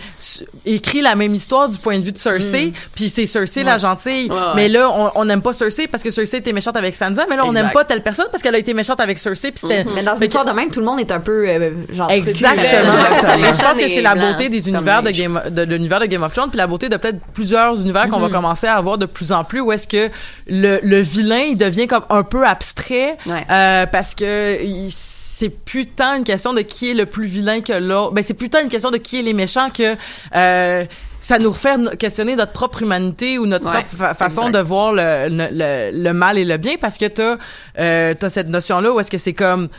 écrit la même histoire du point de vue de Cersei, puis c'est Cersei la gentille, Ouais, ouais. mais là on- n'aime pas Cersei parce que Cersei était méchante avec Sansa, mais là on n'aime pas telle personne parce qu'elle a été méchante avec Cersei, puis c'était Mais dans une que- histoire de même, tout le monde est un peu euh, genre Exactement. Exactement. Je pense que c'est la beauté des univers de. Game de, de l'univers de Game of Thrones puis la beauté de peut-être plusieurs univers qu'on va commencer à avoir de plus en plus où est-ce que le, le vilain il devient comme un peu abstrait Ouais. euh, parce que il- c'est plus tant une question de qui est le plus vilain que l'autre. Ben c'est plus tant une question de qui est les méchants que euh, ça nous refait questionner notre propre humanité ou notre Ouais, propre fa- façon de voir le, le, le- le mal et le bien parce que t'as euh, t'as cette notion là où est-ce que c'est comme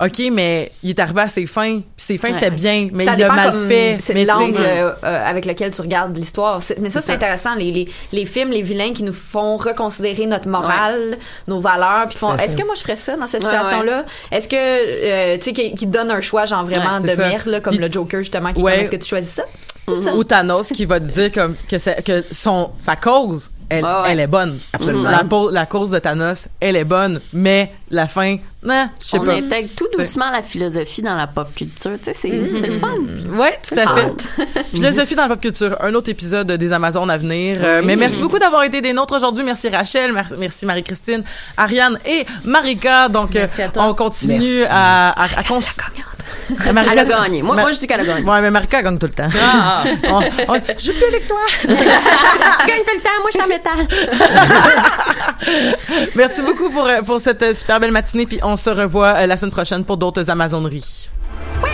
OK, mais il est arrivé à ses fins, puis ses fins Ouais. c'était bien, mais ça il a mal fait. C'est l'angle euh, avec lequel tu regardes l'histoire. Mais ça, C'est intéressant. Les, les, les films, les vilains qui nous font reconsidérer notre morale, nos valeurs, puis font. Est-ce que moi je ferais ça dans cette Ouais, situation-là? Est-ce que euh, tu sais qui, qui donne un choix genre vraiment Ouais, de ça. merde là, comme Il- le Joker justement qui est-ce que tu choisis ça? Ou Thanos qui va te dire comme que que son sa cause elle, ouais. elle est bonne. Absolument. La, cause de Thanos, elle est bonne, mais la fin, non, je sais On pas. intègre tout doucement la philosophie dans la pop culture. Tu sais, c'est c'est le fun. Ouais, tout à fait. Philosophie dans la pop culture, un autre épisode des Amazones à venir. Euh, mais merci beaucoup d'avoir été des nôtres aujourd'hui. Merci Rachel, merci, Marie-Christine, Ariane et Marika. Donc, euh, Merci à toi. on continue Merci. à, à, à Marika, elle a gagné. Moi, moi je dis qu'elle a gagné. Ouais, mais Marika gagne tout le temps. Ah, ah. je plus avec toi. tu gagnes tout le temps. Moi, je suis en. Merci beaucoup pour, euh, pour cette euh, super belle matinée. Puis on se revoit euh, la semaine prochaine pour d'autres Amazoneries. Oui!